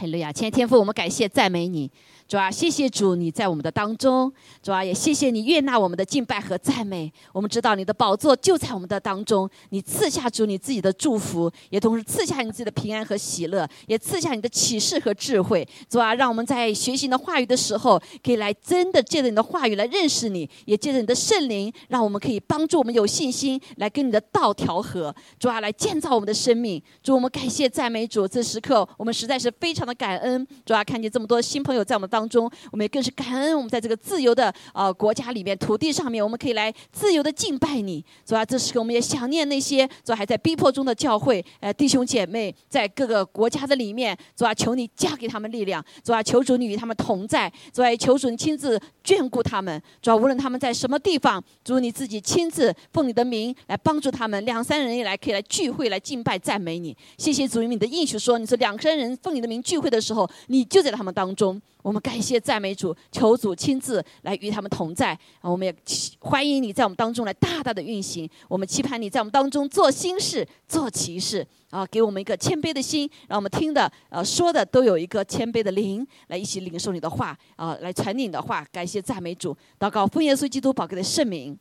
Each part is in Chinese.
哈利路亚！亲爱天父，我们感谢赞美你。主啊，谢谢主，你在我们的当中。主啊，也谢谢你悦纳我们的敬拜和赞美。我们知道你的宝座就在我们的当中，你赐下主你自己的祝福，也同时赐下你自己的平安和喜乐，也赐下你的启示和智慧。主啊，让我们在学习你的话语的时候，可以来真的借着你的话语来认识你，也借着你的圣灵，让我们可以帮助我们有信心来跟你的道调和。主啊，来建造我们的生命。主，我们感谢赞美主，这时刻我们实在是非常的感恩。主啊，看见这么多新朋友在我们当。中，我们也更是感恩我们在这个自由的呃国家里面、土地上面，我们可以来自由的敬拜你，是吧？这时候我们也想念那些主还在逼迫中的教会，呃弟兄姐妹，在各个国家的里面，主啊，求你加给他们力量，主啊，求主你与他们同在，主啊，求主你亲自眷顾他们，主啊，无论他们在什么地方，主你自己亲自奉你的名来帮助他们，两三人一来可以来聚会来敬拜赞美你，谢谢主，因你的应许说，你说两三人奉你的名聚会的时候，你就在他们当中。我们感谢赞美主，求主亲自来与他们同在。我们也欢迎你在我们当中来大大的运行。我们期盼你在我们当中做新事、做奇事。啊，给我们一个谦卑的心，让我们听的、呃说的都有一个谦卑的灵，来一起领受你的话，啊，来传递你的话。感谢赞美主，祷告奉耶稣基督宝贵的圣名。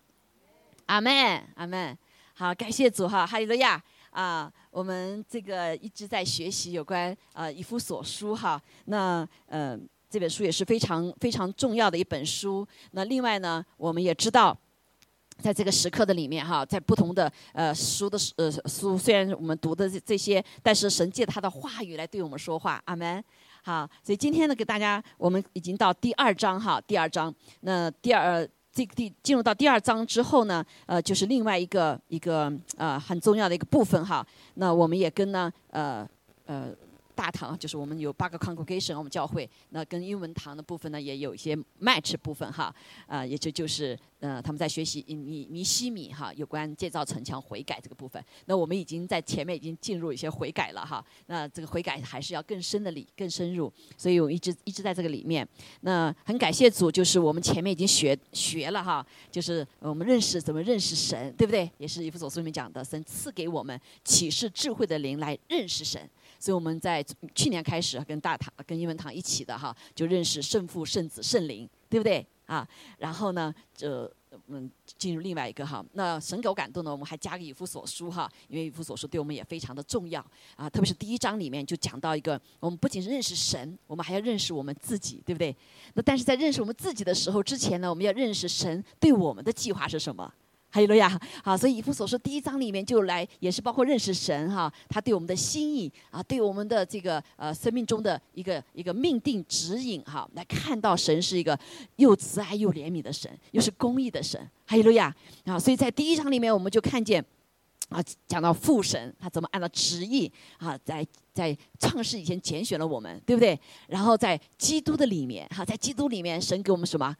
阿门，阿门。好，感谢主哈，哈利路亚。啊，我们这个一直在学习有关呃以弗所书哈。那嗯。这本书也是非常非常重要的一本书。那另外呢，我们也知道，在这个时刻的里面哈，在不同的呃书的呃书，虽然我们读的这这些，但是神借他的话语来对我们说话，阿门。好，所以今天呢，给大家，我们已经到第二章哈，第二章。那第二这个第进入到第二章之后呢，呃，就是另外一个一个呃很重要的一个部分哈。那我们也跟呢呃呃。大堂就是我们有八个 congregation，我们教会那跟英文堂的部分呢也有一些 match 部分哈，啊，也就就是呃他们在学习尼尼西米哈有关建造城墙悔改这个部分，那我们已经在前面已经进入一些悔改了哈，那这个悔改还是要更深的里更深入，所以我一直一直在这个里面，那很感谢主，就是我们前面已经学学了哈，就是我们认识怎么认识神，对不对？也是以弗所书里面讲的，神赐给我们启示智慧的灵来认识神。所以我们在去年开始跟大堂、跟英文堂一起的哈，就认识圣父、圣子、圣灵，对不对啊？然后呢，就嗯进入另外一个哈，那神给我感动呢，我们还加个以弗所书哈，因为以弗所书对我们也非常的重要啊，特别是第一章里面就讲到一个，我们不仅是认识神，我们还要认识我们自己，对不对？那但是在认识我们自己的时候之前呢，我们要认识神对我们的计划是什么。还有路亚，好，所以以弗所说第一章里面就来，也是包括认识神哈，他对我们的心意啊，对我们的这个呃生命中的一个一个命定指引哈，来看到神是一个又慈爱又怜悯的神，又是公义的神。还有路亚，啊，所以在第一章里面我们就看见啊，讲到父神他怎么按照旨意啊，在在创世以前拣选了我们，对不对？然后在基督的里面哈，在基督里面神给我们什么？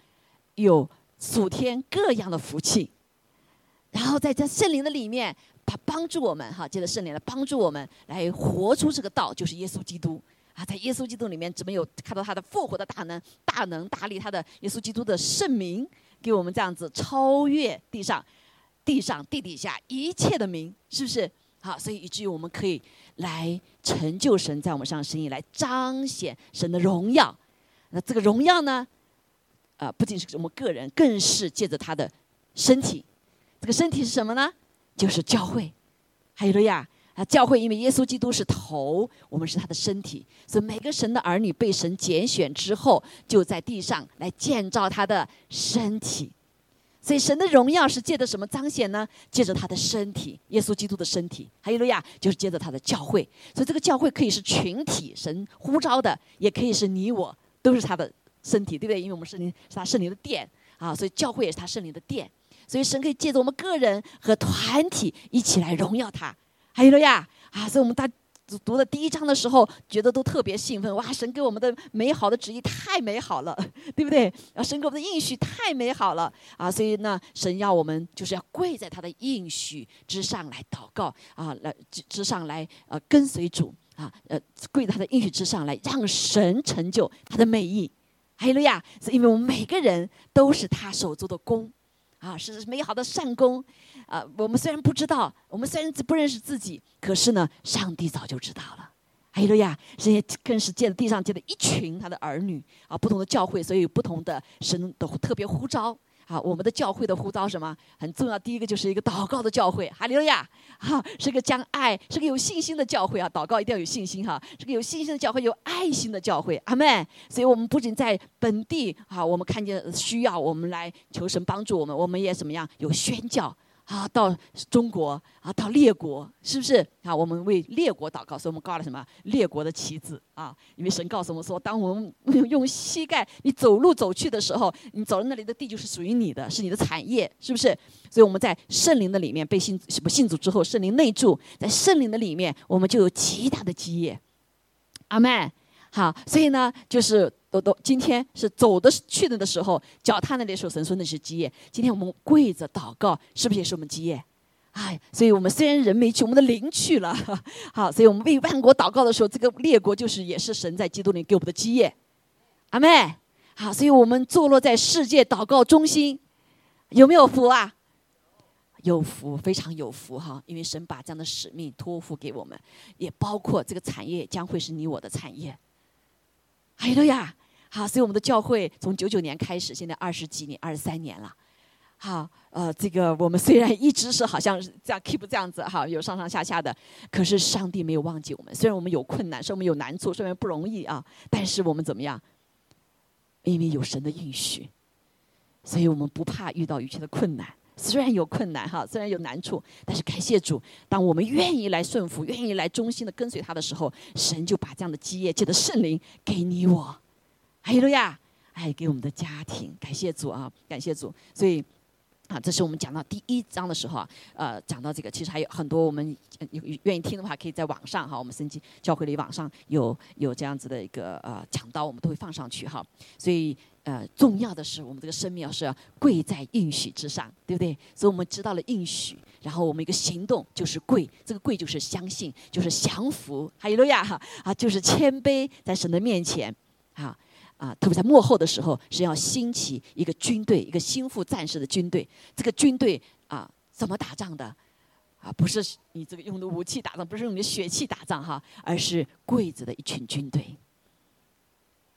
有属天各样的福气。然后在这圣灵的里面，他帮助我们哈，借着圣灵来帮助我们来活出这个道，就是耶稣基督啊，在耶稣基督里面，怎么有看到他的复活的大能、大能大力，他的耶稣基督的圣名，给我们这样子超越地上、地上地底下一切的名，是不是？好，所以以至于我们可以来成就神在我们上的生意，来彰显神的荣耀。那这个荣耀呢，啊，不仅是我们个人，更是借着他的身体。这个身体是什么呢？就是教会，还有了呀啊！教会因为耶稣基督是头，我们是他的身体，所以每个神的儿女被神拣选之后，就在地上来建造他的身体。所以神的荣耀是借着什么彰显呢？借着他的身体，耶稣基督的身体，还有了呀，就是借着他的教会。所以这个教会可以是群体，神呼召的，也可以是你我，都是他的身体，对不对？因为我们圣灵是他圣灵的殿啊，所以教会也是他圣灵的殿。所以神可以借着我们个人和团体一起来荣耀他，还有了呀啊！所以我们大读的第一章的时候，觉得都特别兴奋哇！神给我们的美好的旨意太美好了，对不对？啊，神给我们的应许太美好了啊！所以呢，神要我们就是要跪在他的应许之上来祷告啊，来之之上来呃跟随主啊，呃跪在他的应许之上来让神成就他的美意，还有了呀！是因为我们每个人都是他手做的工。啊，是美好的善功，啊，我们虽然不知道，我们虽然不认识自己，可是呢，上帝早就知道了。哎呀呀，这些更是见地上见的一群他的儿女啊，不同的教会，所以有不同的神都特别呼召。啊，我们的教会的呼召什么很重要？第一个就是一个祷告的教会，哈利路亚！哈，是个将爱，是个有信心的教会啊！祷告一定要有信心哈，是个有信心的教会，有爱心的教会，阿门。所以我们不仅在本地啊，我们看见需要，我们来求神帮助我们，我们也怎么样有宣教。啊，到中国啊，到列国，是不是啊？我们为列国祷告，所以我们挂了什么列国的旗帜啊？因为神告诉我们说，当我们用膝盖你走路走去的时候，你走到那里的地就是属于你的，是你的产业，是不是？所以我们在圣灵的里面被信什么信主之后，圣灵内住，在圣灵的里面，我们就有极大的基业。阿门。好，所以呢，就是都都今天是走的去的的时候，脚踏那里时候，神说那是基业。今天我们跪着祷告，是不是也是我们基业？哎，所以我们虽然人没去，我们的灵去了。好，所以我们为万国祷告的时候，这个列国就是也是神在基督里给我们的基业。阿妹，好，所以我们坐落在世界祷告中心，有没有福啊？有福，非常有福哈！因为神把这样的使命托付给我们，也包括这个产业将会是你我的产业。还有呀，好，所以我们的教会从九九年开始，现在二十几年、二十三年了。好，呃，这个我们虽然一直是好像这样 keep 这样子哈，有上上下下的，可是上帝没有忘记我们。虽然我们有困难，虽然我们有难处，虽然不容易啊，但是我们怎么样？因为有神的应许，所以我们不怕遇到一切的困难。虽然有困难哈，虽然有难处，但是感谢主，当我们愿意来顺服，愿意来忠心的跟随他的时候，神就把这样的基业借着圣灵给你我，还有呀，哎，给我们的家庭，感谢主啊，感谢主。所以啊，这是我们讲到第一章的时候啊，呃，讲到这个，其实还有很多我们愿意听的话，可以在网上哈，我们升级教会里网上有有这样子的一个呃讲道，我们都会放上去哈，所以。呃，重要的是，我们这个生命要是要跪在应许之上，对不对？所以我们知道了应许，然后我们一个行动就是跪，这个跪就是相信，就是降服，哈利路亚哈啊，就是谦卑在神的面前，啊啊，特别在幕后的时候是要兴起一个军队，一个心腹战士的军队。这个军队啊，怎么打仗的？啊，不是你这个用的武器打仗，不是用你的血气打仗哈，而是跪着的一群军队。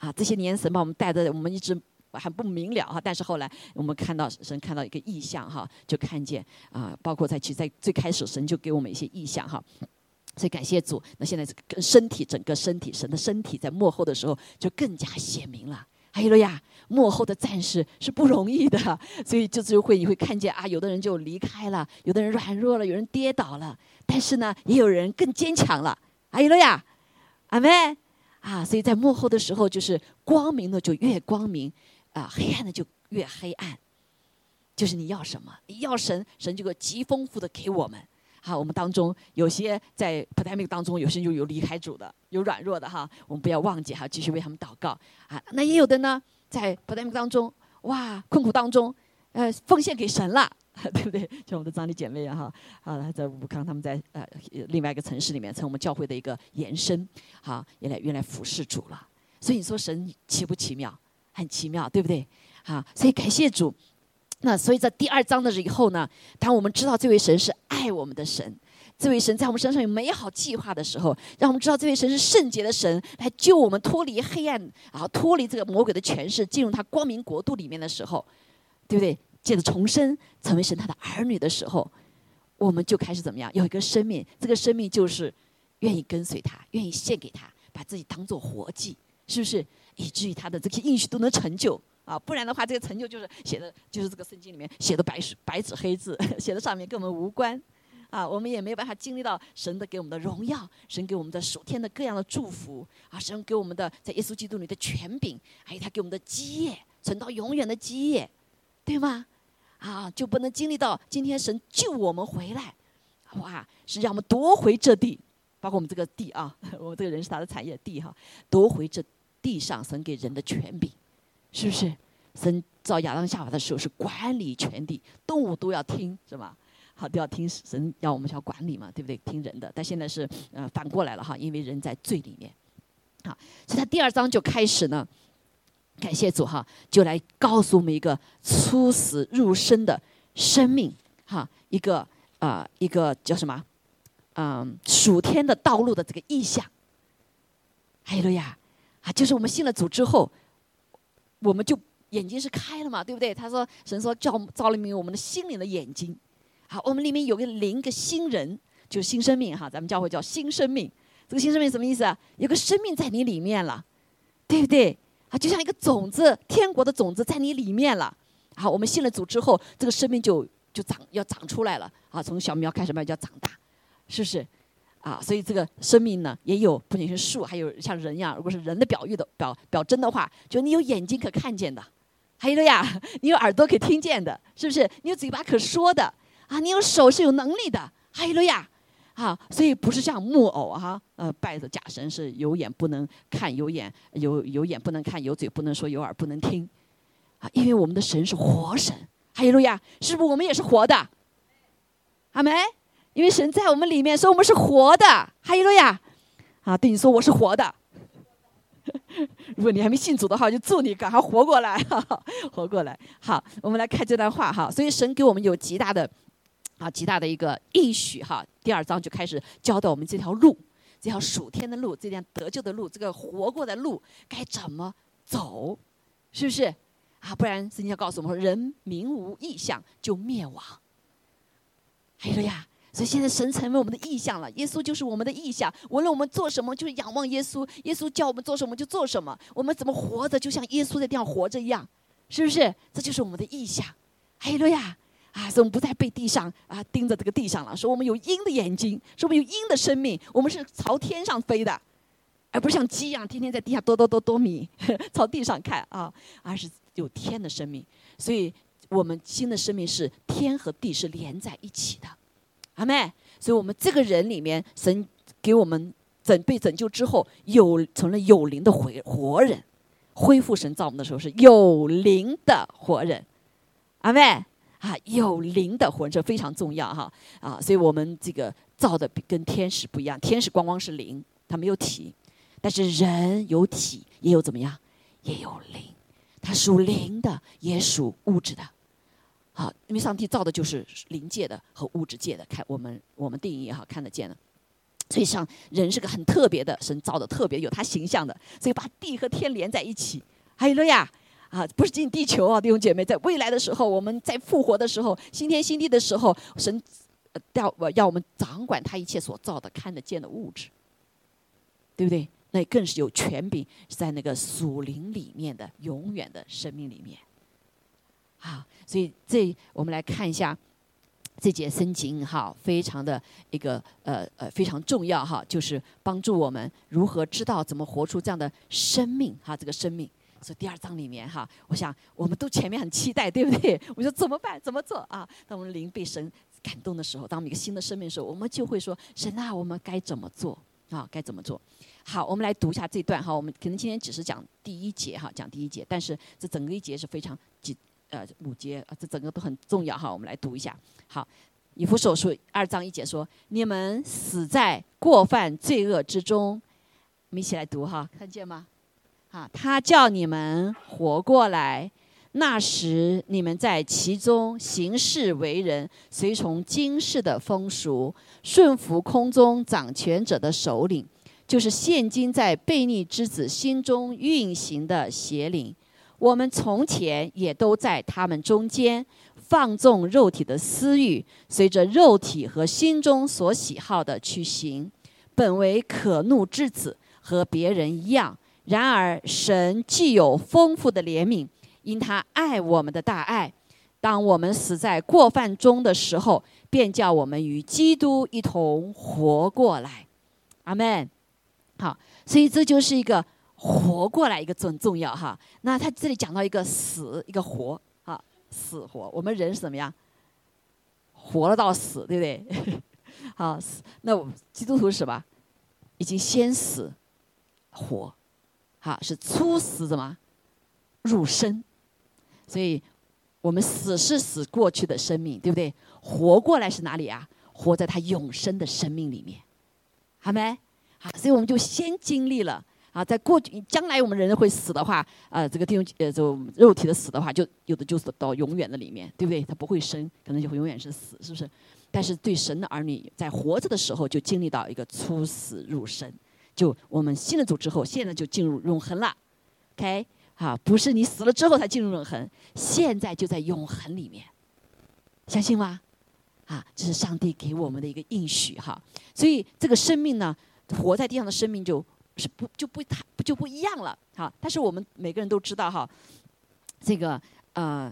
啊，这些年神把我们带的，我们一直还不明了哈。但是后来我们看到神看到一个意象哈，就看见啊，包括在其在最开始神就给我们一些意象哈。所以感谢主，那现在这个身体整个身体神的身体在幕后的时候就更加显明了。还有了呀，幕后的战士是不容易的，所以这次会你会看见啊，有的人就离开了，有的人软弱了，有人跌倒了，但是呢，也有人更坚强了。还有了呀，阿妹。啊，所以在幕后的时候，就是光明的就越光明，啊，黑暗的就越黑暗。就是你要什么，你要神，神就会极丰富的给我们。好，我们当中有些在 pandemic 当中，有些就有离开主的，有软弱的哈，我们不要忘记哈，继续为他们祷告。啊，那也有的呢，在 pandemic 当中，哇，困苦当中，呃，奉献给神了。对不对？像我们的张丽姐妹啊，哈，啊，在武康，他们在呃另外一个城市里面，成我们教会的一个延伸，好，原来原来服侍主了。所以你说神奇不奇妙？很奇妙，对不对？好，所以感谢主。那所以在第二章的以后呢，当我们知道这位神是爱我们的神，这位神在我们身上有美好计划的时候，让我们知道这位神是圣洁的神，来救我们脱离黑暗，然后脱离这个魔鬼的权势，进入他光明国度里面的时候，对不对？借着重生成为神他的儿女的时候，我们就开始怎么样？有一个生命，这个生命就是愿意跟随他，愿意献给他，把自己当做活祭，是不是？以至于他的这些应许都能成就啊！不然的话，这个成就就是写的，就是这个圣经里面写的白白纸黑字，写的上面跟我们无关啊！我们也没有办法经历到神的给我们的荣耀，神给我们的属天的各样的祝福啊！神给我们的在耶稣基督里的权柄，还有他给我们的基业，存到永远的基业，对吗？啊，就不能经历到今天神救我们回来，哇！是让我们夺回这地，包括我们这个地啊，我们这个人是他的产业地哈，夺回这地上神给人的权柄，是不是？神造亚当夏娃的时候是管理全地，动物都要听，是吧？好，都要听神要我们要管理嘛，对不对？听人的。但现在是呃反过来了哈，因为人在罪里面。好，所以他第二章就开始呢。感谢主哈，就来告诉我们一个出死入生的生命哈，一个啊一个叫什么，嗯，属天的道路的这个意象，还有了呀，啊，就是我们信了主之后，我们就眼睛是开了嘛，对不对？他说神说叫照明我们的心灵的眼睛。好，我们里面有个灵，个新人，就是新生命哈。咱们教会叫新生命。这个新生命什么意思啊？有个生命在你里面了，对不对？啊，就像一个种子，天国的种子在你里面了。好，我们信了主之后，这个生命就就长要长出来了。啊，从小苗开始慢慢要长大，是不是？啊，所以这个生命呢，也有不仅是树，还有像人一样。如果是人的表喻的表表征的话，就你有眼睛可看见的，还有了呀，你有耳朵可听见的，是不是？你有嘴巴可说的，啊，你有手是有能力的，还有了呀。啊，所以不是像木偶哈，呃，拜的假神是有眼不能看，有眼有有眼不能看，有嘴不能说，有耳不能听，啊，因为我们的神是活神，哈利路亚，是不是我们也是活的？阿门。因为神在我们里面，所以我们是活的，哈利路亚。啊，对你说我是活的。如果你还没信主的话，就祝你赶快活过来，活过来。好，我们来看这段话哈。所以神给我们有极大的。啊，极大的一个应许哈！第二章就开始教导我们这条路，这条属天的路，这条得救的路，这个活过的路该怎么走，是不是？啊，不然圣经告诉我们说，人民无意向就灭亡。哎呀，所以现在神成为我们的意向了，耶稣就是我们的意向。无论我们做什么，就是仰望耶稣，耶稣叫我们做什么就做什么。我们怎么活着，就像耶稣在地上活着一样，是不是？这就是我们的意向。哎呀。啊，所以我们不再被地上啊盯着这个地上了。说我们有鹰的眼睛，说我们有鹰的生命，我们是朝天上飞的，而不是像鸡一样天天在地下哆哆哆哆米，朝地上看啊，而是有天的生命。所以我们新的生命是天和地是连在一起的，阿妹。所以我们这个人里面，神给我们拯被拯救之后，有成了有灵的活活人，恢复神造我们的时候是有灵的活人，阿妹。啊，有灵的魂这非常重要哈。啊，所以我们这个造的跟天使不一样，天使光光是灵，它没有体，但是人有体，也有怎么样，也有灵，它属灵的，也属物质的，好，因为上帝造的就是灵界的和物质界的，看我们我们定义哈看得见的，所以像人是个很特别的，神造的特别有他形象的，所以把地和天连在一起，还有了呀。啊，不是进地球啊，弟兄姐妹，在未来的时候，我们在复活的时候，新天新地的时候，神要要我们掌管他一切所造的看得见的物质，对不对？那更是有权柄在那个属灵里面的永远的生命里面。啊，所以这我们来看一下这节圣经哈，非常的一个呃呃非常重要哈，就是帮助我们如何知道怎么活出这样的生命哈，这个生命。所以第二章里面哈，我想我们都前面很期待，对不对？我说怎么办？怎么做啊？当我们灵被神感动的时候，当我们一个新的生命的时候，我们就会说：神啊，我们该怎么做啊？该怎么做？好，我们来读一下这段哈。我们可能今天只是讲第一节哈，讲第一节，但是这整个一节是非常几呃五节啊，这整个都很重要哈。我们来读一下。好，以弗所书二章一节说：你们死在过犯罪恶之中。我们一起来读哈，看见吗？啊，他叫你们活过来。那时你们在其中行事为人，随从今世的风俗，顺服空中掌权者的首领，就是现今在悖逆之子心中运行的邪灵。我们从前也都在他们中间，放纵肉体的私欲，随着肉体和心中所喜好的去行，本为可怒之子，和别人一样。然而，神既有丰富的怜悯，因他爱我们的大爱，当我们死在过犯中的时候，便叫我们与基督一同活过来。阿门。好，所以这就是一个活过来一个重重要哈。那他这里讲到一个死，一个活，啊，死活。我们人是怎么样？活了到死，对不对？好，那基督徒是什么？已经先死，活。好，是初死什么？入生，所以我们死是死过去的生命，对不对？活过来是哪里啊？活在他永生的生命里面，好没？好，所以我们就先经历了啊，在过去将来我们人会死的话，啊，这个弟兄呃，就肉体的死的话，就有的就是到永远的里面，对不对？他不会生，可能就会永远是死，是不是？但是对神的儿女，在活着的时候就经历到一个初死入生。就我们信了主之后，现在就进入永恒了。OK，啊，不是你死了之后才进入永恒，现在就在永恒里面，相信吗？啊，这是上帝给我们的一个应许哈。所以这个生命呢，活在地上的生命就是不就不太就不一样了哈。但是我们每个人都知道哈，这个呃，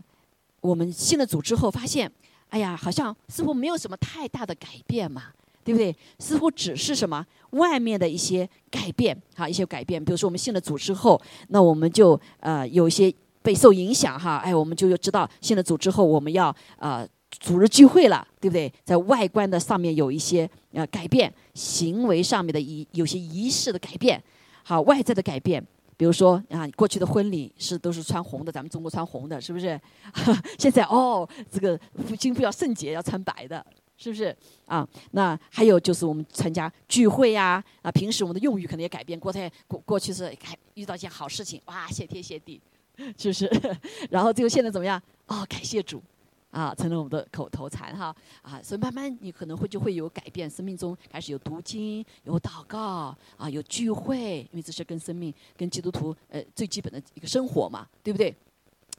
我们信了主之后发现，哎呀，好像似乎没有什么太大的改变嘛。对不对？似乎只是什么外面的一些改变，哈，一些改变。比如说，我们信了主之后，那我们就呃有一些被受影响，哈，哎，我们就知道信了主之后，我们要呃组织聚会了，对不对？在外观的上面有一些呃改变，行为上面的仪有些仪式的改变，好，外在的改变。比如说啊，过去的婚礼是都是穿红的，咱们中国穿红的，是不是？现在哦，这个金父要圣洁，要穿白的。是不是啊？那还有就是我们参加聚会呀，啊，平时我们的用语可能也改变。过去过过去是看遇到一件好事情，哇，谢天谢地，是不是？然后最后现在怎么样？哦，感谢主，啊，成了我们的口头禅哈，啊，所以慢慢你可能会就会有改变，生命中开始有读经，有祷告，啊，有聚会，因为这是跟生命、跟基督徒呃最基本的一个生活嘛，对不对？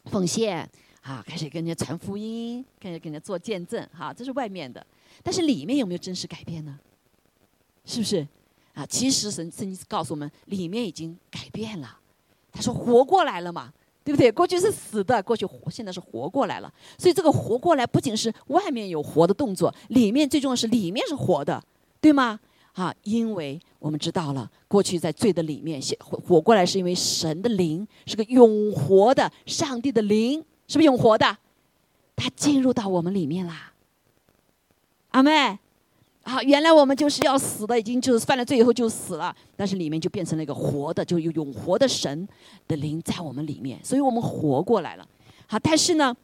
奉献。啊，开始跟人家传福音，开始跟人家做见证，哈，这是外面的，但是里面有没有真实改变呢？是不是？啊，其实神圣经告诉我们，里面已经改变了。他说活过来了嘛，对不对？过去是死的，过去活，现在是活过来了。所以这个活过来，不仅是外面有活的动作，里面最重要是里面是活的，对吗？啊，因为我们知道了，过去在罪的里面，活活过来是因为神的灵是个永活的上帝的灵。是不是永活的？他进入到我们里面啦。阿妹，好，原来我们就是要死的，已经就是犯了罪以后就死了，但是里面就变成了一个活的，就有永活的神的灵在我们里面，所以我们活过来了。好，但是呢，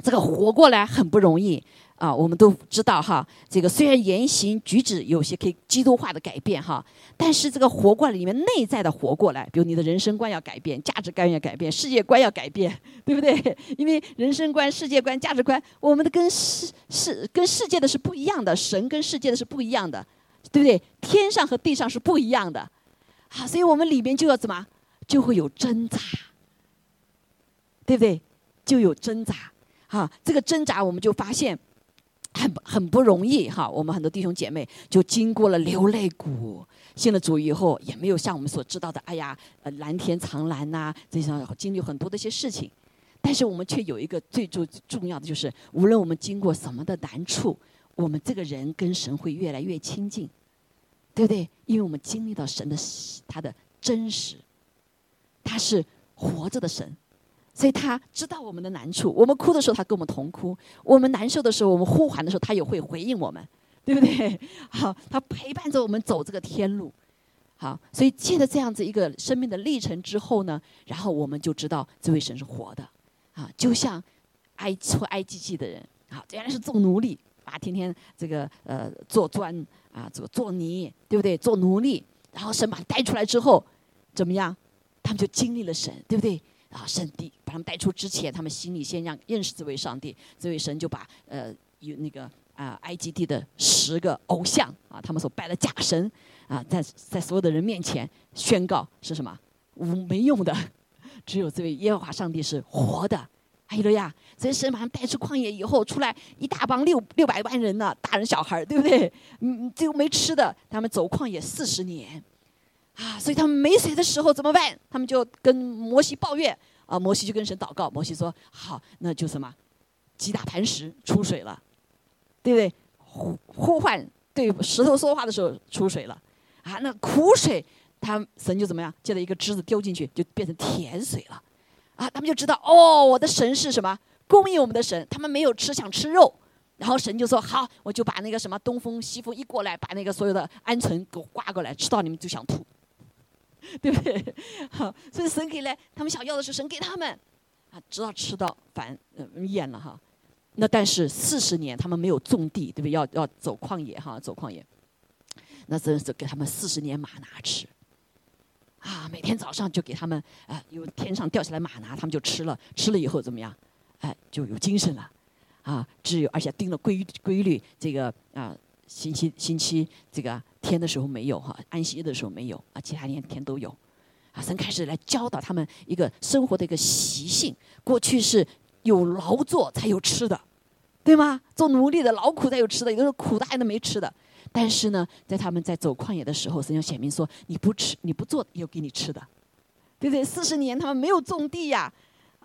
这个活过来很不容易。啊，我们都知道哈，这个虽然言行举止有些可以基督化的改变哈，但是这个活过来里面内在的活过来，比如你的人生观要改变，价值观要改变，世界观要改变，对不对？因为人生观、世界观、价值观，我们的跟世世跟世界的是不一样的，神跟世界的是不一样的，对不对？天上和地上是不一样的，好，所以我们里面就要怎么，就会有挣扎，对不对？就有挣扎，哈，这个挣扎我们就发现。很很不容易哈，我们很多弟兄姐妹就经过了流泪谷，信了主以后，也没有像我们所知道的，哎呀，呃，蓝天长蓝呐，这些经历很多的一些事情。但是我们却有一个最重重要的，就是无论我们经过什么的难处，我们这个人跟神会越来越亲近，对不对？因为我们经历到神的他的真实，他是活着的神。所以他知道我们的难处，我们哭的时候，他跟我们同哭；我们难受的时候，我们呼喊的时候，他也会回应我们，对不对？好，他陪伴着我们走这个天路。好，所以借着这样子一个生命的历程之后呢，然后我们就知道这位神是活的。啊，就像埃出埃及记的人，啊，原来是做奴隶，啊，天天这个呃做砖啊，这个做泥，对不对？做奴隶，然后神把他带出来之后，怎么样？他们就经历了神，对不对？啊，圣地他们带出之前，他们心里先让认识这位上帝，这位神就把呃有那个啊埃及地的十个偶像啊，他们所拜的假神啊，在在所有的人面前宣告是什么无没用的，只有这位耶和华上帝是活的。哎呦呀，所以神把他们带出旷野以后，出来一大帮六六百万人呢，大人小孩对不对？嗯，最后没吃的，他们走旷野四十年。啊，所以他们没水的时候怎么办？他们就跟摩西抱怨啊，摩西就跟神祷告。摩西说：“好，那就什么，击打磐石出水了，对不对？呼呼唤对石头说话的时候出水了。啊，那苦水，他神就怎么样？借了一个枝子丢进去，就变成甜水了。啊，他们就知道哦，我的神是什么？供应我们的神。他们没有吃，想吃肉，然后神就说：好，我就把那个什么东风西风一过来，把那个所有的鹌鹑给我刮过来，吃到你们就想吐。” 对不对？好，所以神给来，他们想要的是神给他们，啊，直到吃到烦厌了哈。那但是四十年他们没有种地，对不对？要要走旷野哈，走旷野。那真是给他们四十年马拿吃，啊，每天早上就给他们啊，有天上掉下来马拿，他们就吃了，吃了以后怎么样？哎，就有精神了，啊，只有而且定了规规律，这个啊，星期星期这个天的时候没有哈，安息日的时候没有啊，其他天天都有。啊，神开始来教导他们一个生活的一个习性。过去是有劳作才有吃的，对吗？做奴隶的劳苦才有吃的，有的苦的还能没吃的。但是呢，在他们在走旷野的时候，神就显明说：你不吃，你不做，有给你吃的，对不对？四十年他们没有种地呀，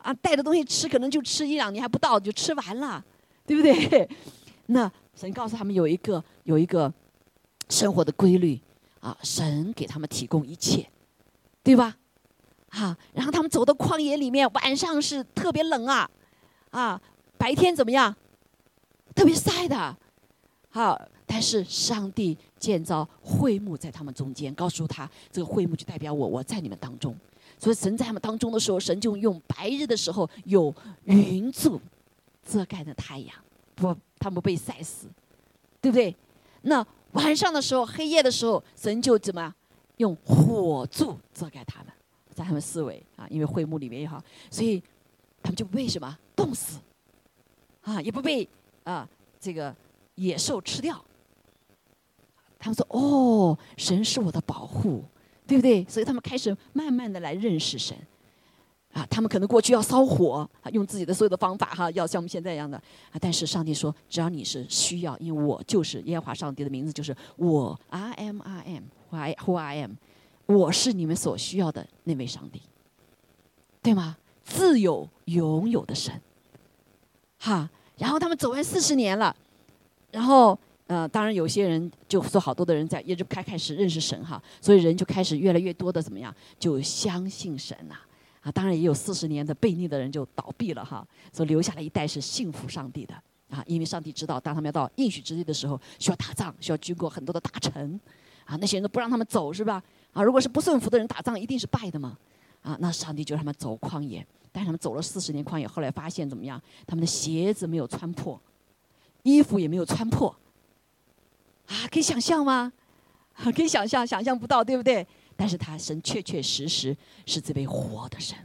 啊，带的东西吃可能就吃一两年还不到就吃完了，对不对？那神告诉他们有一个有一个生活的规律啊，神给他们提供一切。对吧？好，然后他们走到旷野里面，晚上是特别冷啊，啊，白天怎么样？特别晒的，好，但是上帝建造会幕在他们中间，告诉他这个会幕就代表我，我在你们当中。所以神在他们当中的时候，神就用白日的时候有云柱遮盖着太阳，不，他们被晒死，对不对？那晚上的时候，黑夜的时候，神就怎么？用火柱遮盖他们，在他们思维啊，因为会幕里面也好，所以他们就不被什么冻死啊，也不被啊这个野兽吃掉。他们说：“哦，神是我的保护，对不对？”所以他们开始慢慢的来认识神啊。他们可能过去要烧火啊，用自己的所有的方法哈，要像我们现在一样的啊。但是上帝说：“只要你是需要，因为我就是耶和华上帝的名字，就是我 I am I am。” I who I am，我是你们所需要的那位上帝，对吗？自有拥有的神，哈。然后他们走完四十年了，然后呃，当然有些人就说，好多的人在也就开开始认识神哈，所以人就开始越来越多的怎么样，就相信神了。当然也有四十年的悖逆的人就倒闭了哈，所以留下来一代是信服上帝的啊，因为上帝知道，当他们要到应许之地的时候，需要打仗，需要经过很多的大臣。啊，那些人都不让他们走，是吧？啊，如果是不顺服的人打仗，一定是败的嘛。啊，那上帝就让他们走旷野，但是他们走了四十年旷野，后来发现怎么样？他们的鞋子没有穿破，衣服也没有穿破。啊，可以想象吗？可以想象，想象不到，对不对？但是他神确确实实是这位活的神。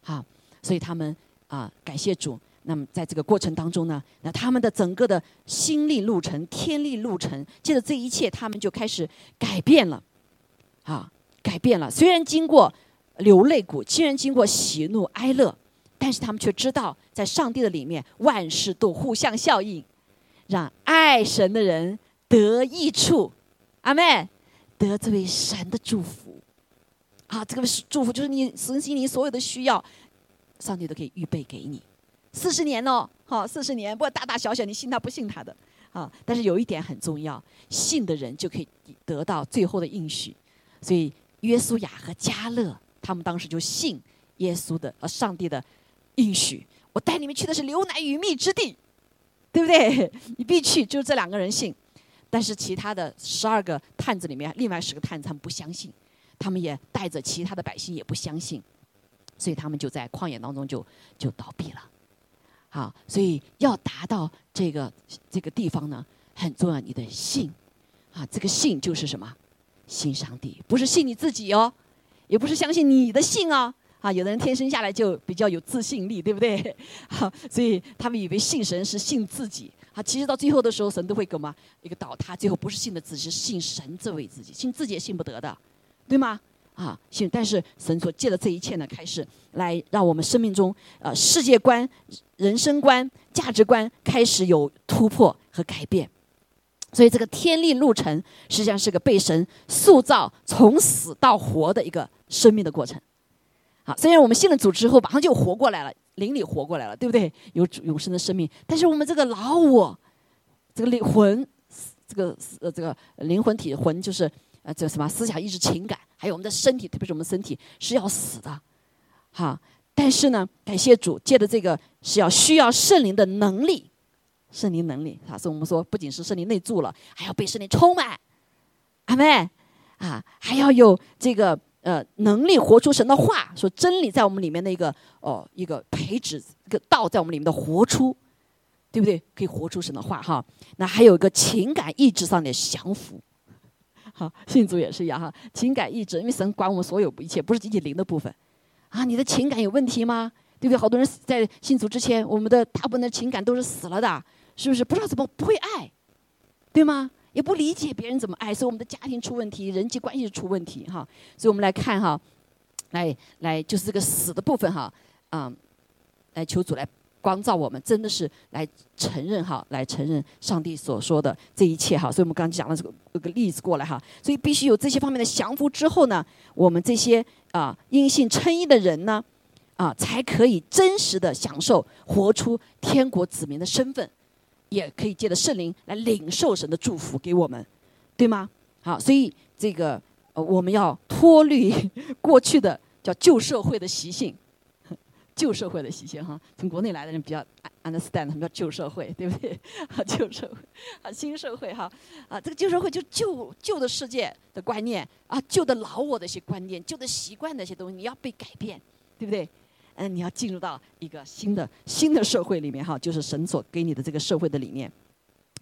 好，所以他们啊，感谢主。那么在这个过程当中呢，那他们的整个的心力路程、天力路程，借着这一切，他们就开始改变了，啊，改变了。虽然经过流泪谷，虽然经过喜怒哀乐，但是他们却知道，在上帝的里面，万事都互相效应，让爱神的人得益处。阿妹，得这位神的祝福，啊，这个祝福就是你神心灵所有的需要，上帝都可以预备给你。四十年哦，好，四十年，不管大大小小，你信他不信他的，啊，但是有一点很重要，信的人就可以得到最后的应许。所以约书亚和加勒他们当时就信耶稣的，呃，上帝的应许。我带你们去的是流奶与蜜之地，对不对？你必去，就这两个人信。但是其他的十二个探子里面，另外十个探子他们不相信，他们也带着其他的百姓也不相信，所以他们就在旷野当中就就倒闭了。好，所以要达到这个这个地方呢，很重要。你的信，啊，这个信就是什么？信上帝，不是信你自己哦，也不是相信你的信哦。啊，有的人天生下来就比较有自信力，对不对？好，所以他们以为信神是信自己。啊，其实到最后的时候，神都会干嘛？一个倒塌，最后不是信的自己，是信神这位自己，信自己也信不得的，对吗？啊，信，但是神所借的这一切呢，开始来让我们生命中呃世界观、人生观、价值观开始有突破和改变。所以这个天力路程实际上是个被神塑造从死到活的一个生命的过程。好，虽然我们信了主之后马上就活过来了，灵里活过来了，对不对？有永生的生命，但是我们这个老我，这个灵魂，这个呃这个灵魂体魂就是。呃，这什么思想、意志、情感，还有我们的身体，特别是我们身体是要死的，哈。但是呢，感谢主，借的这个是要需要圣灵的能力，圣灵能力啊，所以我们说，不仅是圣灵内住了，还要被圣灵充满，阿妹啊，还要有这个呃能力活出神的话，说真理在我们里面的一个哦一个培植，一个道在我们里面的活出，对不对？可以活出神的话哈。那还有一个情感意志上的降服。好，信主也是一样哈，情感意志，因为神管我们所有一切，不是仅仅灵的部分，啊，你的情感有问题吗？对不对？好多人在信主之前，我们的大部分的情感都是死了的，是不是？不知道怎么不会爱，对吗？也不理解别人怎么爱，所以我们的家庭出问题，人际关系出问题哈。所以我们来看哈，来来就是这个死的部分哈，嗯，来求主来光照我们，真的是来承认哈，来承认上帝所说的这一切哈。所以我们刚刚讲了这个这个例子过来哈，所以必须有这些方面的降服之后呢，我们这些啊因信称义的人呢。啊，才可以真实的享受活出天国子民的身份，也可以借着圣灵来领受神的祝福给我们，对吗？好，所以这个呃，我们要脱离过去的叫旧社会的习性，旧社会的习性哈。从国内来的人比较 understand 什么叫旧社会，对不对？啊，旧社会，啊，新社会哈，啊，这个旧社会就旧旧的世界的观念啊，旧的老我的一些观念，旧的习惯的一些东西，你要被改变，对不对？嗯，你要进入到一个新的新的社会里面哈，就是神所给你的这个社会的里面，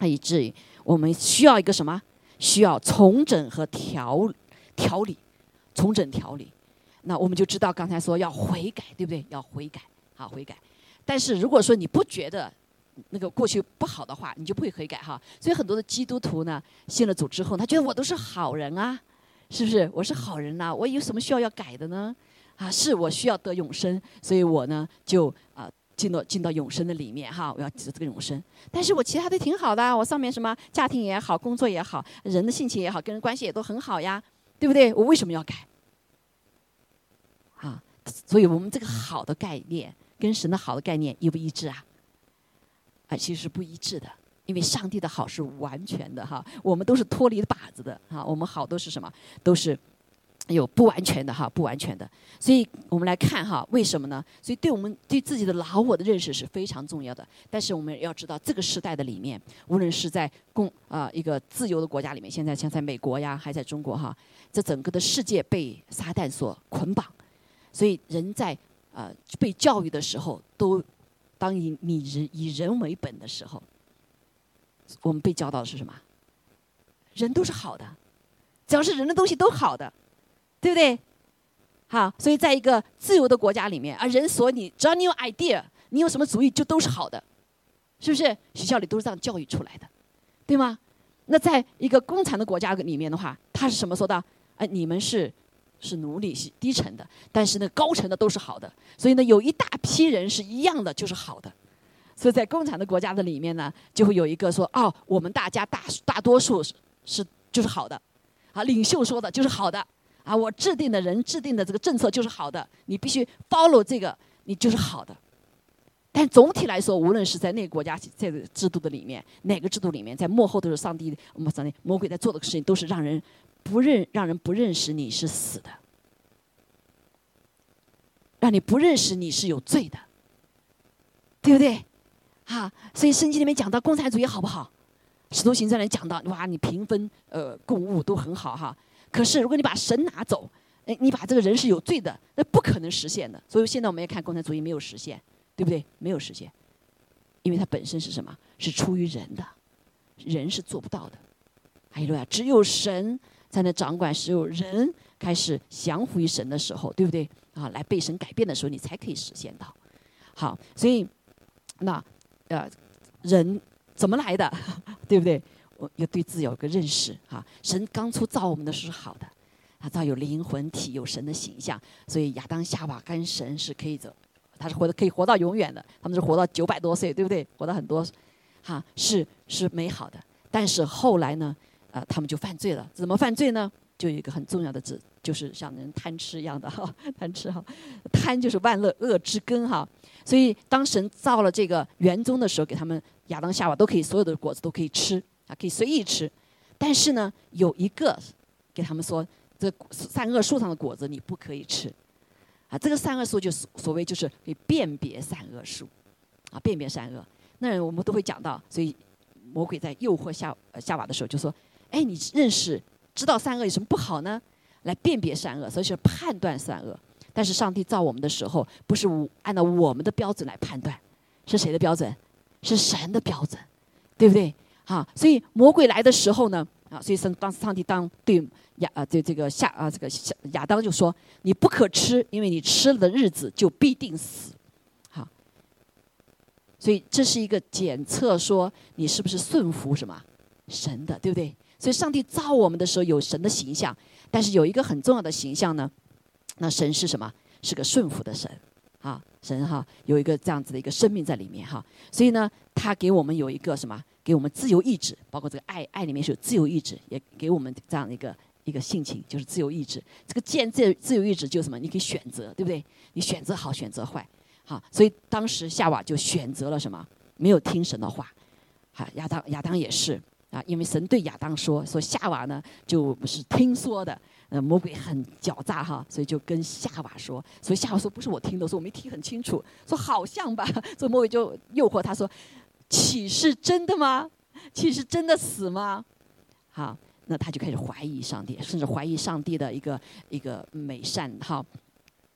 以至于我们需要一个什么？需要重整和调调理，重整调理。那我们就知道刚才说要悔改，对不对？要悔改，好悔改。但是如果说你不觉得那个过去不好的话，你就不会悔改哈。所以很多的基督徒呢，信了主之后，他觉得我都是好人啊，是不是？我是好人呐，我有什么需要要改的呢？啊，是我需要得永生，所以我呢就啊进到进到永生的里面哈，我要得这个永生。但是我其他的挺好的，我上面什么家庭也好，工作也好，人的性情也好，跟人关系也都很好呀，对不对？我为什么要改？啊，所以我们这个好的概念跟神的好的概念一不一致啊？啊，其实是不一致的，因为上帝的好是完全的哈，我们都是脱离靶子的哈，我们好都是什么？都是。有不完全的哈，不完全的，所以我们来看哈，为什么呢？所以对我们对自己的老我的认识是非常重要的。但是我们要知道，这个时代的里面，无论是在共啊一个自由的国家里面，现在像在美国呀，还在中国哈，这整个的世界被撒旦所捆绑，所以人在呃被教育的时候，都当以以人以人为本的时候，我们被教导的是什么？人都是好的，只要是人的东西都好的。对不对？好，所以在一个自由的国家里面啊，人所你只要你有 idea，你有什么主意就都是好的，是不是？学校里都是这样教育出来的，对吗？那在一个共产的国家里面的话，他是什么说的？哎，你们是是奴隶，是低层的，但是呢，高层的都是好的。所以呢，有一大批人是一样的，就是好的。所以在共产的国家的里面呢，就会有一个说：哦，我们大家大大多数是是就是好的，啊，领袖说的就是好的。啊，我制定的人制定的这个政策就是好的，你必须 follow 这个，你就是好的。但总体来说，无论是在那个国家这个制度的里面，哪个制度里面，在幕后都是上帝，我们上帝魔鬼在做的事情，都是让人不认，让人不认识你是死的，让你不认识你是有罪的，对不对？哈，所以圣经里面讲到共产主义好不好？使徒行传里讲到，哇，你平分呃共物都很好哈。可是，如果你把神拿走，哎，你把这个人是有罪的，那不可能实现的。所以现在我们也看共产主义没有实现，对不对？没有实现，因为它本身是什么？是出于人的，人是做不到的。还有啊，只有神才能掌管，只有人开始降服于神的时候，对不对？啊，来被神改变的时候，你才可以实现到。好，所以那呃，人怎么来的，对不对？要对自己有个认识哈，神刚初造我们的是好的，他造有灵魂体，有神的形象，所以亚当夏娃跟神是可以走，他是活的可以活到永远的，他们是活到九百多岁，对不对？活到很多，哈，是是美好的。但是后来呢，啊，他们就犯罪了。怎么犯罪呢？就有一个很重要的字，就是像人贪吃一样的哈，贪吃哈，贪就是万恶恶之根哈。所以当神造了这个园中的时候，给他们亚当夏娃都可以所有的果子都可以吃。可以随意吃，但是呢，有一个给他们说，这善恶树上的果子你不可以吃，啊，这个善恶树就是所谓就是可以辨别善恶树，啊，辨别善恶。那我们都会讲到，所以魔鬼在诱惑夏夏娃的时候就说，哎，你认识知道善恶有什么不好呢？来辨别善恶，所以是判断善恶。但是上帝造我们的时候，不是按照我们的标准来判断，是谁的标准？是神的标准，对不对？哈，所以魔鬼来的时候呢，啊，所以上当时上帝当对亚啊对这个夏啊这个亚亚当就说，你不可吃，因为你吃了的日子就必定死，好，所以这是一个检测，说你是不是顺服什么神的，对不对？所以上帝造我们的时候有神的形象，但是有一个很重要的形象呢，那神是什么？是个顺服的神，啊，神哈有一个这样子的一个生命在里面哈。所以呢，他给我们有一个什么？给我们自由意志，包括这个爱，爱里面是有自由意志，也给我们这样的一个一个性情，就是自由意志。这个见自自由意志就是什么？你可以选择，对不对？你选择好，选择坏，好。所以当时夏娃就选择了什么？没有听神的话。好，亚当亚当也是啊，因为神对亚当说说夏娃呢就是听说的，呃，魔鬼很狡诈哈，所以就跟夏娃说，所以夏娃说不是我听的，说我没听很清楚，说好像吧，所以魔鬼就诱惑他说，岂是真的吗？岂是真的死吗？好，那他就开始怀疑上帝，甚至怀疑上帝的一个一个美善哈。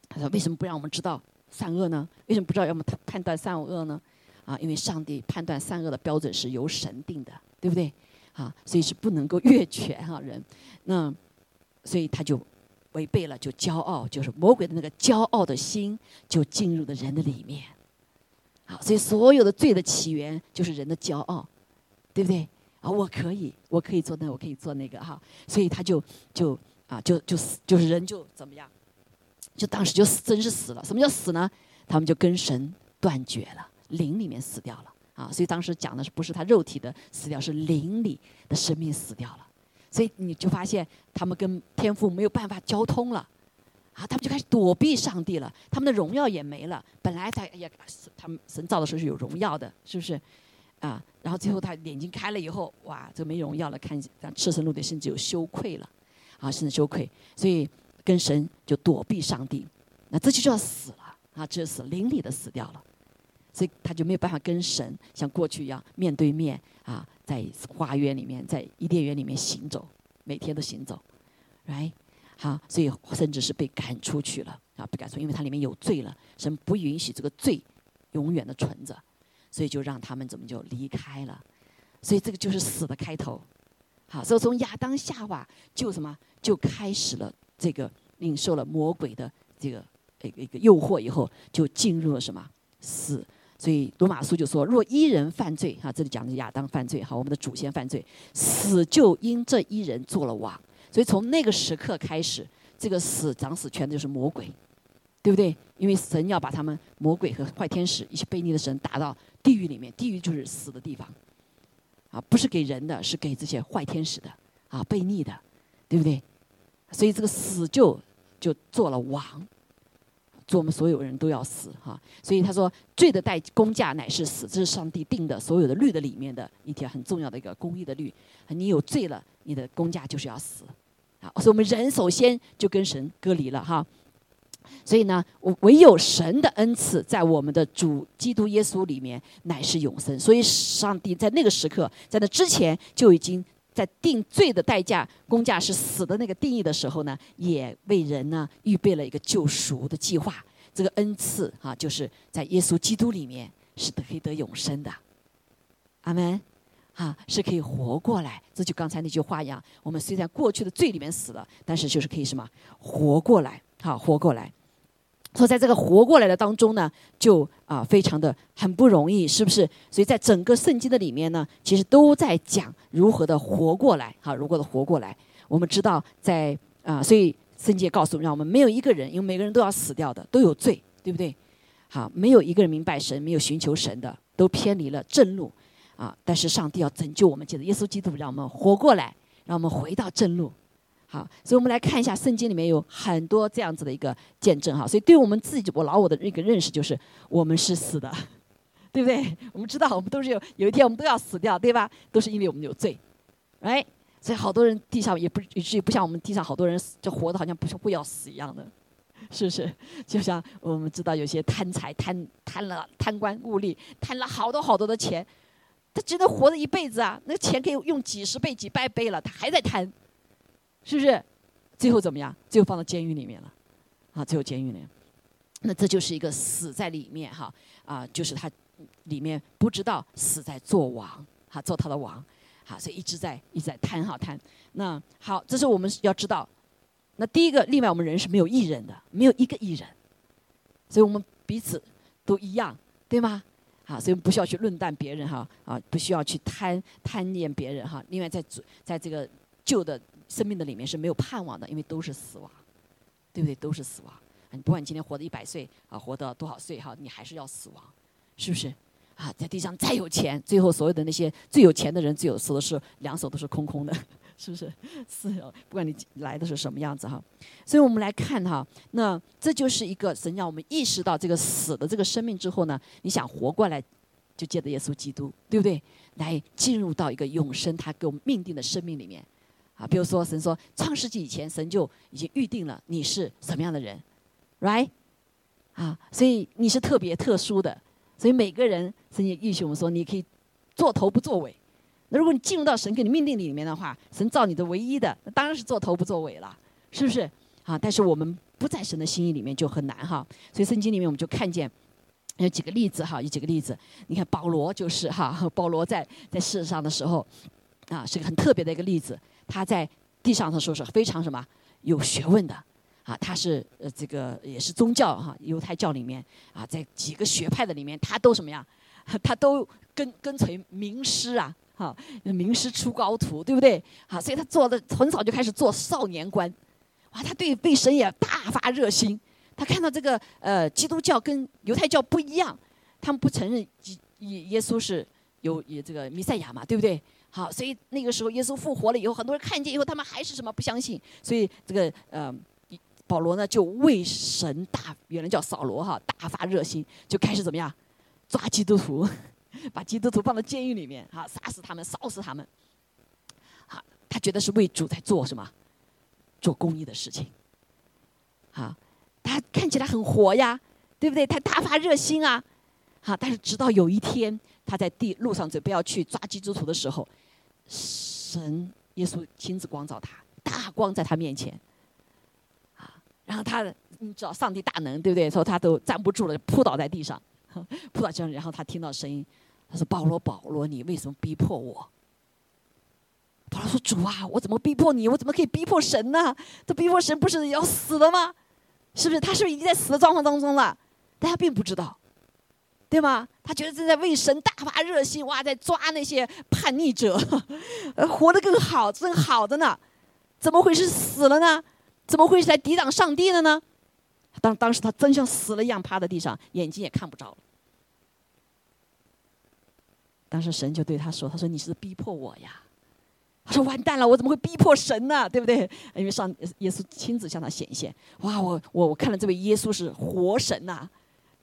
他说为什么不让我们知道善恶呢？为什么不知道要么判断善恶呢？啊，因为上帝判断善恶的标准是由神定的，对不对？啊，所以是不能够 越权哈人。那所以他就违背了，就骄傲，就是魔鬼的那个骄傲的心就进入了人的里面。好，所以所有的罪的起源就是人的骄傲，对不对？啊，我可以，我可以做那，我可以做那个哈。所以他就就啊，就就死，就是人就怎么样？就当时就死，真是死了。什么叫死呢？他们就跟神断绝了。灵里面死掉了啊，所以当时讲的是不是他肉体的死掉，是灵里的生命死掉了，所以你就发现他们跟天父没有办法交通了，啊，他们就开始躲避上帝了，他们的荣耀也没了。本来他也他们神造的时候是有荣耀的，是不是？啊，然后最后他眼睛开了以后，哇，这没荣耀了，看赤身露体，甚至有羞愧了，啊，甚至羞愧，所以跟神就躲避上帝，那这就叫死了啊，这是灵里的死掉了。所以他就没有办法跟神像过去一样面对面啊，在花园里面，在伊甸园里面行走，每天都行走，right？好，所以甚至是被赶出去了啊，被赶出，因为它里面有罪了，神不允许这个罪永远的存着，所以就让他们怎么就离开了，所以这个就是死的开头。好，所以从亚当夏娃就什么就开始了这个领受了魔鬼的这个一个一个诱惑以后，就进入了什么死。所以罗马书就说：若一人犯罪，哈，这里讲的亚当犯罪，哈，我们的祖先犯罪，死就因这一人做了王。所以从那个时刻开始，这个死掌死权的就是魔鬼，对不对？因为神要把他们魔鬼和坏天使一些悖逆的神打到地狱里面，地狱就是死的地方，啊，不是给人的，是给这些坏天使的，啊，悖逆的，对不对？所以这个死就就做了王。做我们所有人都要死哈，所以他说罪的代工价乃是死，这是上帝定的所有的律的里面的一条很重要的一个公义的律。你有罪了，你的工价就是要死，啊，所以我们人首先就跟神隔离了哈。所以呢，唯有神的恩赐在我们的主基督耶稣里面乃是永生。所以上帝在那个时刻，在那之前就已经。在定罪的代价，公价是死的那个定义的时候呢，也为人呢预备了一个救赎的计划。这个恩赐啊，就是在耶稣基督里面是可以得永生的。阿门，啊，是可以活过来。这就刚才那句话一样，我们虽然过去的罪里面死了，但是就是可以什么活过来，好活过来。说在这个活过来的当中呢，就啊非常的很不容易，是不是？所以在整个圣经的里面呢，其实都在讲如何的活过来，哈，如何的活过来。我们知道在啊，所以圣经告诉我们，让我们没有一个人，因为每个人都要死掉的，都有罪，对不对？好，没有一个人明白神，没有寻求神的，都偏离了正路，啊！但是上帝要拯救我们，借着耶稣基督，让我们活过来，让我们回到正路。好，所以我们来看一下圣经里面有很多这样子的一个见证哈。所以对我们自己，我老我的一个认识就是，我们是死的，对不对？我们知道我们都是有有一天我们都要死掉，对吧？都是因为我们有罪，哎，所以好多人地上也不以至于不像我们地上好多人就活的好像不是会要死一样的，是不是？就像我们知道有些贪财贪贪了贪官污吏贪了好多好多的钱，他只能活了一辈子啊，那钱可以用几十倍几百倍了，他还在贪。是不是？最后怎么样？最后放到监狱里面了，啊，最后监狱里，那这就是一个死在里面哈，啊，就是他里面不知道死在做王，哈，做他的王，好，所以一直在一直在贪哈贪。那好，这是我们要知道。那第一个，另外我们人是没有艺人的，没有一个艺人，所以我们彼此都一样，对吗？啊，所以不需要去论断别人哈，啊，不需要去贪贪念别人哈。另外，在在这个旧的生命的里面是没有盼望的，因为都是死亡，对不对？都是死亡。你不管你今天活到一百岁啊，活到多少岁哈，你还是要死亡，是不是？啊，在地上再有钱，最后所有的那些最有钱的人，最有死的是两手都是空空的，是不是？是，不管你来的是什么样子哈。所以我们来看哈，那这就是一个神让我们意识到这个死的这个生命之后呢，你想活过来，就借着耶稣基督，对不对？来进入到一个永生他给我们命定的生命里面，啊，比如说神说创世纪以前神就已经预定了你是什么样的人，right？啊，所以你是特别特殊的。所以每个人，神也允许我们说，你可以做头不做尾。那如果你进入到神给你命令里面的话，神造你的唯一的，那当然是做头不做尾了，是不是？啊，但是我们不在神的心意里面就很难哈。所以圣经里面我们就看见有几个例子哈，有几个例子。你看保罗就是哈，保罗在在世上的时候，啊，是个很特别的一个例子。他在地上的时候是非常什么有学问的。啊，他是呃，这个也是宗教哈，犹太教里面啊，在几个学派的里面，他都什么呀？他都跟跟随名师啊，哈，名师出高徒，对不对？好，所以他做的很早就开始做少年官，哇，他对被神也大发热心。他看到这个呃，基督教跟犹太教不一样，他们不承认耶耶稣是有也这个弥赛亚嘛，对不对？好，所以那个时候耶稣复活了以后，很多人看见以后，他们还是什么不相信，所以这个呃。保罗呢，就为神大，原来叫扫罗哈，大发热心，就开始怎么样，抓基督徒，把基督徒放到监狱里面，哈，杀死他们，烧死他们。好，他觉得是为主在做什么，做公益的事情。好，他看起来很活呀，对不对？他大发热心啊，好，但是直到有一天，他在地路上准备要去抓基督徒的时候，神耶稣亲自光照他，大光在他面前。啊然后他，你知道上帝大能，对不对？说他都站不住了，扑倒在地上，扑倒地上。然后他听到声音，他说：“保罗，保罗，你为什么逼迫我？”保罗说：“主啊，我怎么逼迫你？我怎么可以逼迫神呢？这逼迫神不是要死了吗？是不是？他是不是已经在死的状况当中了？但他并不知道，对吗？他觉得正在为神大发热心，哇，在抓那些叛逆者，活得更好，正好着呢，怎么会是死了呢？”怎么会是来抵挡上帝的呢？当当时他真像死了一样趴在地上，眼睛也看不着了。当时神就对他说：“他说你是逼迫我呀。”他说：“完蛋了，我怎么会逼迫神呢？对不对？因为上耶稣亲自向他显现。哇，我我我看了这位耶稣是活神呐，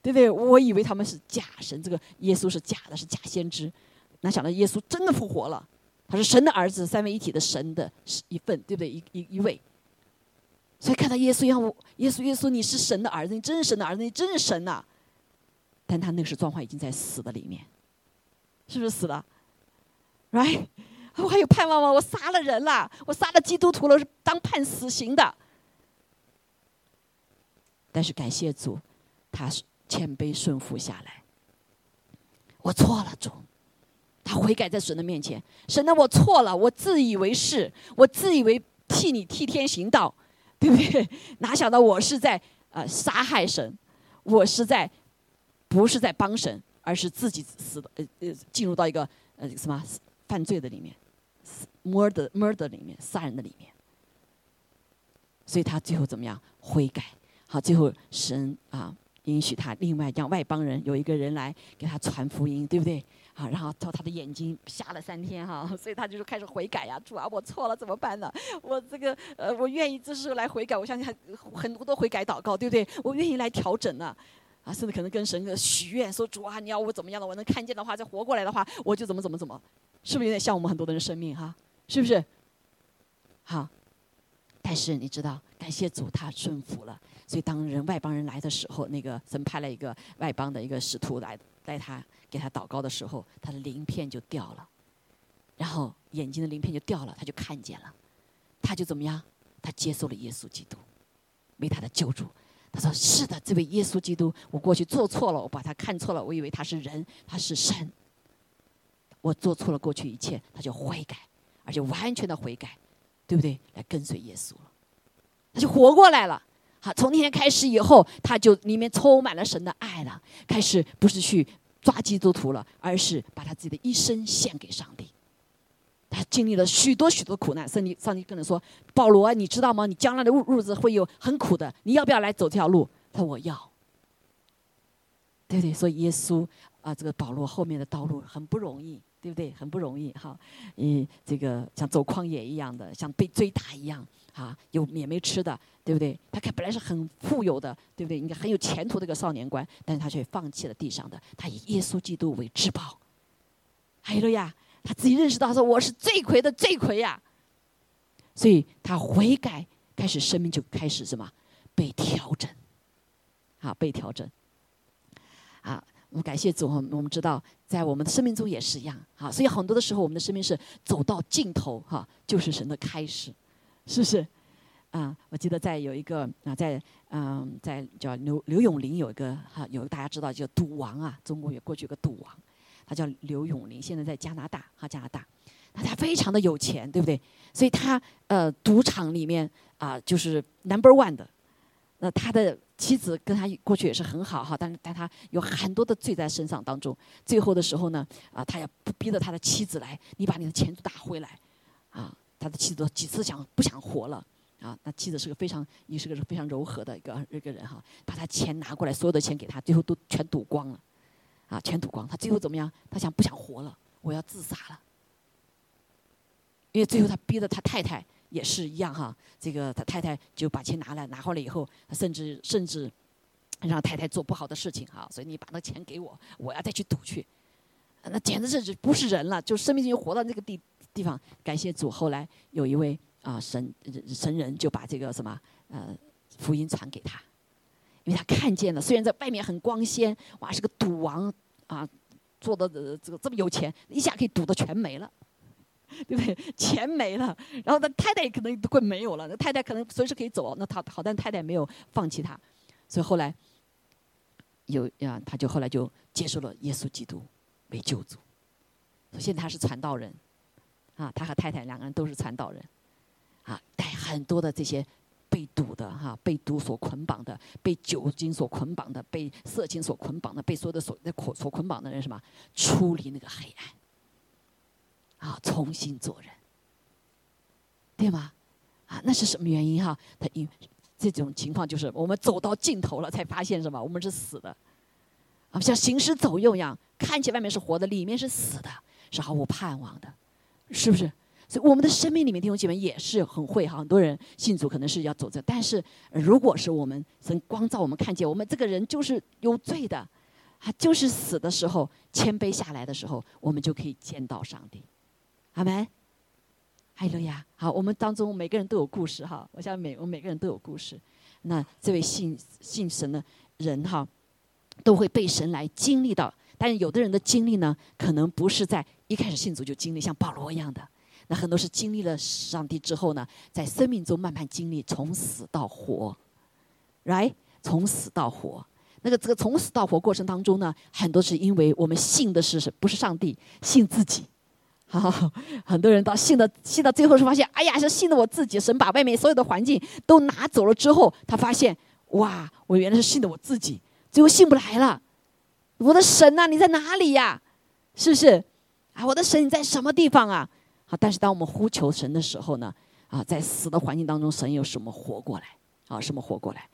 对不对？我以为他们是假神，这个耶稣是假的，是假先知。哪想到耶稣真的复活了？他是神的儿子，三位一体的神的一份，对不对？一一一位。”所以看到耶稣一样，耶稣耶稣，你是神的儿子，你真是神的儿子，你真是神呐！但他那时状况已经在死的里面，是不是死了？Right？我还有盼望吗？我杀了人了，我杀了基督徒了，是当判死刑的。但是感谢主，他是谦卑顺服下来。我错了，主。他悔改在神的面前，神呢？我错了，我自以为是，我自以为替你替天行道。对不对？哪想到我是在呃杀害神，我是在不是在帮神，而是自己死的呃呃进入到一个呃什么犯罪的里面，murder murder 里面杀人的里面，所以他最后怎么样悔改？好，最后神啊允许他另外让外邦人有一个人来给他传福音，对不对？啊，然后他他的眼睛瞎了三天哈，所以他就是开始悔改呀，主啊，我错了怎么办呢？我这个呃，我愿意这时候来悔改，我相信很多都悔改祷告，对不对？我愿意来调整呢，啊，甚至可能跟神的许愿说，主啊，你要我怎么样的，我能看见的话，再活过来的话，我就怎么怎么怎么，是不是有点像我们很多的人生命哈？是不是？好，但是你知道，感谢主，他顺服了，所以当人外邦人来的时候，那个神派了一个外邦的一个使徒来带他。给他祷告的时候，他的鳞片就掉了，然后眼睛的鳞片就掉了，他就看见了，他就怎么样？他接受了耶稣基督，为他的救主。他说：“是的，这位耶稣基督，我过去做错了，我把他看错了，我以为他是人，他是神。我做错了过去一切，他就悔改，而且完全的悔改，对不对？来跟随耶稣了，他就活过来了。好，从那天开始以后，他就里面充满了神的爱了，开始不是去。”抓基督徒了，而是把他自己的一生献给上帝。他经历了许多许多苦难。上帝上帝跟人说：“保罗，你知道吗？你将来的日日子会有很苦的，你要不要来走这条路？”他说：“我要。”对不对？所以耶稣啊，这个保罗后面的道路很不容易，对不对？很不容易哈。嗯，这个像走旷野一样的，像被追打一样啊，有也没吃的，对不对？他看本来是很富有的，对不对？应该很有前途的一个少年官，但是他却放弃了地上的，他以耶稣基督为至宝。还有了呀，他自己认识到说我是罪魁的罪魁呀，所以他悔改，开始生命就开始什么被调整，啊，被调整。啊，我们感谢主，我们知道在我们的生命中也是一样，啊，所以很多的时候我们的生命是走到尽头，哈，就是神的开始，是不是？啊，我记得在有一个啊，在嗯，在叫刘刘永林有一个哈，有大家知道叫赌王啊，中国也过去有个赌王，他叫刘永林，现在在加拿大哈，加拿大，那他非常的有钱，对不对？所以他呃，赌场里面啊，就是 number one 的，那他的。妻子跟他过去也是很好哈，但是但他有很多的罪在身上当中。最后的时候呢，啊，他也不逼着他的妻子来，你把你的钱都打回来，啊，他的妻子几次想不想活了，啊，那妻子是个非常也是个非常柔和的一个一个人哈，把他钱拿过来，所有的钱给他，最后都全赌光了，啊，全赌光。他最后怎么样？他想不想活了？我要自杀了，因为最后他逼着他太太。也是一样哈，这个他太太就把钱拿来，拿回来以后，甚至甚至让太太做不好的事情哈，所以你把那钱给我，我要再去赌去，那简直是不是人了，就生命就活到那个地地方。感谢主，后来有一位啊神神人就把这个什么呃福音传给他，因为他看见了，虽然在外面很光鲜，哇是个赌王啊，做的这个这么有钱，一下可以赌的全没了。对不对？钱没了，然后他太太也可能都快没有了。那太太可能随时可以走，那他好，但太太没有放弃他，所以后来有呀，他就后来就接受了耶稣基督为救主。现在他是传道人，啊，他和太太两个人都是传道人，啊，带很多的这些被赌的哈，被毒所捆绑的，被酒精所捆绑的，被色情所捆绑的，被所有的所捆所捆绑的人什么，出离那个黑暗。啊，重新做人，对吗？啊，那是什么原因哈？他因这种情况就是我们走到尽头了，才发现什么？我们是死的，啊，像行尸走肉一样，看起来外面是活的，里面是死的，是毫无盼望的，是不是？所以我们的生命里面弟兄姐妹也是很会哈，很多人信主可能是要走这，但是如果是我们从光照我们看见，我们这个人就是有罪的，啊，就是死的时候谦卑下来的时候，我们就可以见到上帝。阿门，还有呀，好，我们当中每个人都有故事哈。我相信每我们每个人都有故事。那这位信信神的人哈，都会被神来经历到。但是有的人的经历呢，可能不是在一开始信主就经历，像保罗一样的。那很多是经历了上帝之后呢，在生命中慢慢经历从死到活，right？从死到活，那个这个从死到活过程当中呢，很多是因为我们信的是不是上帝，信自己。好，很多人到信的信到最后是发现，哎呀，是信的我自己。神把外面所有的环境都拿走了之后，他发现，哇，我原来是信的我自己，最后信不来了。我的神呐，你在哪里呀？是不是？啊，我的神你在什么地方啊？好，但是当我们呼求神的时候呢，啊，在死的环境当中，神有什么活过来？啊，什么活过来？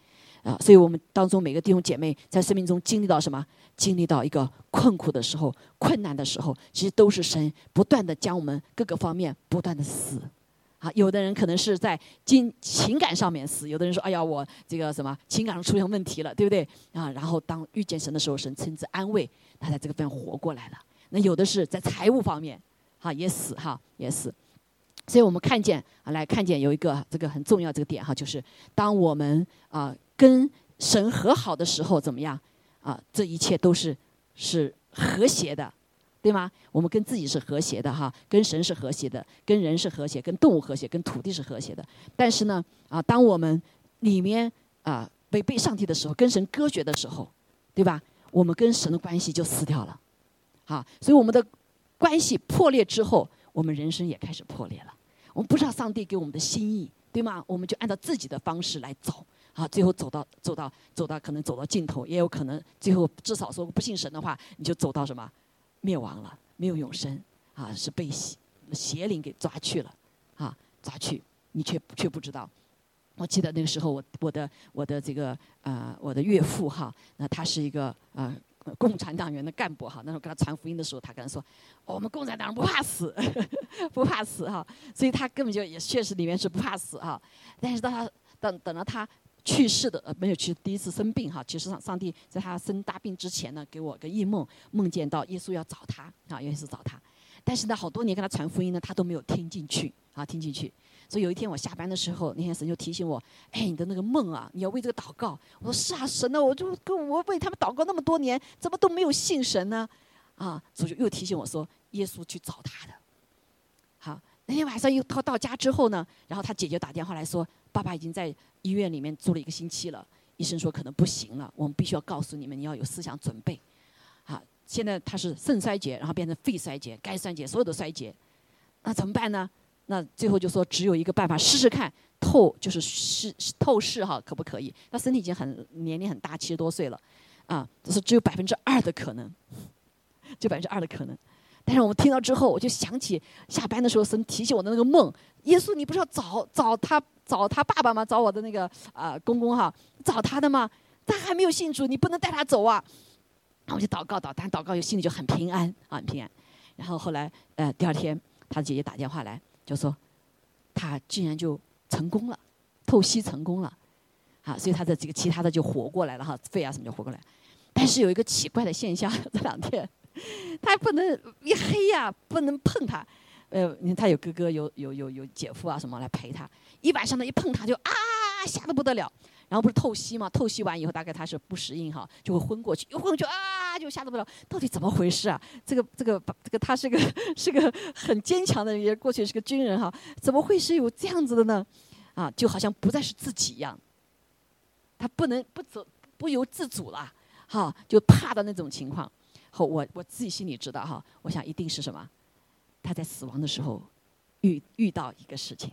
啊，所以我们当中每个弟兄姐妹在生命中经历到什么？经历到一个困苦的时候、困难的时候，其实都是神不断的将我们各个方面不断的死。啊，有的人可能是在经情感上面死，有的人说：“哎呀，我这个什么情感上出现问题了，对不对？”啊，然后当遇见神的时候，神亲自安慰他，在这个方面活过来了。那有的是在财务方面，哈，也死，哈，也死。所以我们看见啊，来看见有一个这个很重要这个点哈，就是当我们啊。跟神和好的时候怎么样？啊，这一切都是是和谐的，对吗？我们跟自己是和谐的哈，跟神是和谐的，跟人是和谐，跟动物和谐，跟土地是和谐的。但是呢，啊，当我们里面啊违背上帝的时候，跟神隔绝的时候，对吧？我们跟神的关系就死掉了，啊，所以我们的关系破裂之后，我们人生也开始破裂了。我们不知道上帝给我们的心意，对吗？我们就按照自己的方式来走。啊，最后走到走到走到可能走到尽头，也有可能最后至少说不信神的话，你就走到什么灭亡了，没有永生啊，是被邪灵给抓去了，啊，抓去，你却却不知道。我记得那个时候，我我的我的这个呃我的岳父哈，那他是一个呃共产党员的干部哈。那时候跟他传福音的时候，他跟他说，我们共产党人不怕死，不怕死哈。所以他根本就也确实里面是不怕死哈。但是当他等等到他去世的呃没有去第一次生病哈，其实上上帝在他生大病之前呢，给我个异梦，梦见到耶稣要找他啊，耶稣找他。但是呢，好多年跟他传福音呢，他都没有听进去啊，听进去。所以有一天我下班的时候，那天神就提醒我：“哎，你的那个梦啊，你要为这个祷告。”我说：“是啊，神呢，我就跟我为他们祷告那么多年，怎么都没有信神呢？”啊，主就又提醒我说：“耶稣去找他的。”好，那天晚上又他到家之后呢，然后他姐姐打电话来说：“爸爸已经在医院里面住了一个星期了，医生说可能不行了，我们必须要告诉你们，你要有思想准备。”好，现在他是肾衰竭，然后变成肺衰竭、肝衰竭，所有的衰竭，那怎么办呢？那最后就说只有一个办法，试试看透就是试透视哈，可不可以？他身体已经很年龄很大，七十多岁了，啊，就是只有百分之二的可能，就百分之二的可能。但是我们听到之后，我就想起下班的时候神提醒我的那个梦：耶稣，你不是要找找他找他爸爸吗？找我的那个啊公公哈，找他的吗？他还没有信主，你不能带他走啊！然后我就祷告祷，但祷告就心里就很平安啊，很平安。然后后来呃第二天，他的姐姐打电话来。就说，他竟然就成功了，透析成功了，啊，所以他的这个其他的就活过来了哈，肺啊什么就活过来。但是有一个奇怪的现象，这两天他不能一黑呀，不能碰他，呃，他有哥哥有有有有姐夫啊什么来陪他，一晚上呢一碰他就啊吓得不得了。然后不是透析嘛？透析完以后，大概他是不适应哈，就会昏过去，一昏过去啊，就吓得不了。到底怎么回事啊？这个这个这个他是个 是个很坚强的人，也过去是个军人哈，怎么会是有这样子的呢？啊，就好像不再是自己一样，他不能不走不由自主了，哈，就怕的那种情况。后我我自己心里知道哈，我想一定是什么？他在死亡的时候遇遇到一个事情，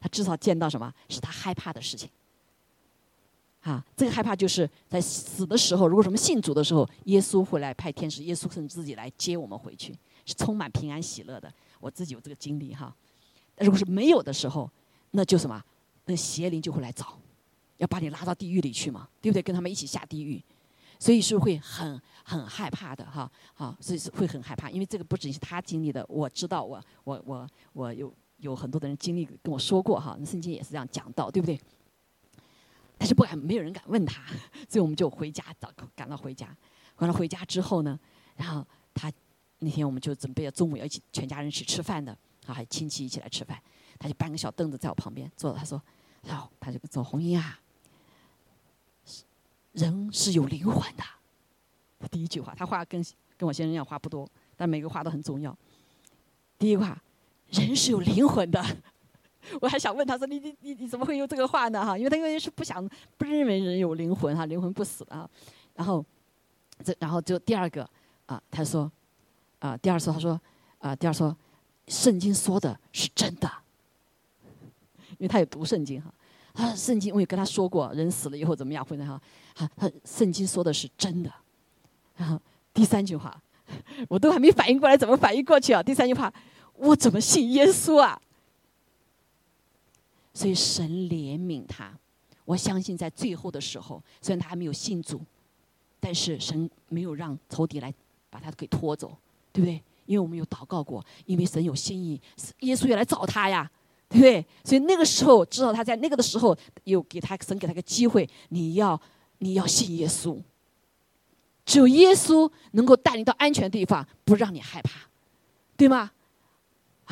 他至少见到什么是他害怕的事情。啊，这个害怕就是在死的时候，如果什么信主的时候，耶稣会来派天使，耶稣甚至自己来接我们回去，是充满平安喜乐的。我自己有这个经历哈。如果是没有的时候，那就什么，那邪灵就会来找，要把你拉到地狱里去嘛，对不对？跟他们一起下地狱，所以是会很很害怕的哈。好，所以是会很害怕，因为这个不仅是他经历的，我知道，我我我我有有很多的人经历跟我说过哈，圣经也是这样讲到，对不对？但是不敢，没有人敢问他，所以我们就回家，赶赶到回家。赶到回家之后呢，然后他那天我们就准备要中午要一起全家人一起吃饭的，啊，还亲戚一起来吃饭。他就搬个小凳子在我旁边坐着，他说：“哦，他就说红英啊，人是有灵魂的。”第一句话，他话跟跟我先生一样话不多，但每个话都很重要。第一句话，人是有灵魂的。我还想问他说：“你你你你怎么会有这个话呢？哈，因为他因为是不想不认为人有灵魂哈，灵魂不死啊。然后这然后就第二个啊，他说啊，第二次他说啊，第二说圣经说的是真的，因为他有读圣经哈。啊圣经我也跟他说过，人死了以后怎么样会呢？哈，哈，他圣经说的是真的。然后第三句话，我都还没反应过来，怎么反应过去啊？第三句话，我怎么信耶稣啊？”所以神怜悯他，我相信在最后的时候，虽然他还没有信主，但是神没有让仇敌来把他给拖走，对不对？因为我们有祷告过，因为神有心意，耶稣要来找他呀，对不对？所以那个时候，至少他在那个的时候，有给他神给他个机会，你要你要信耶稣，只有耶稣能够带你到安全地方，不让你害怕，对吗？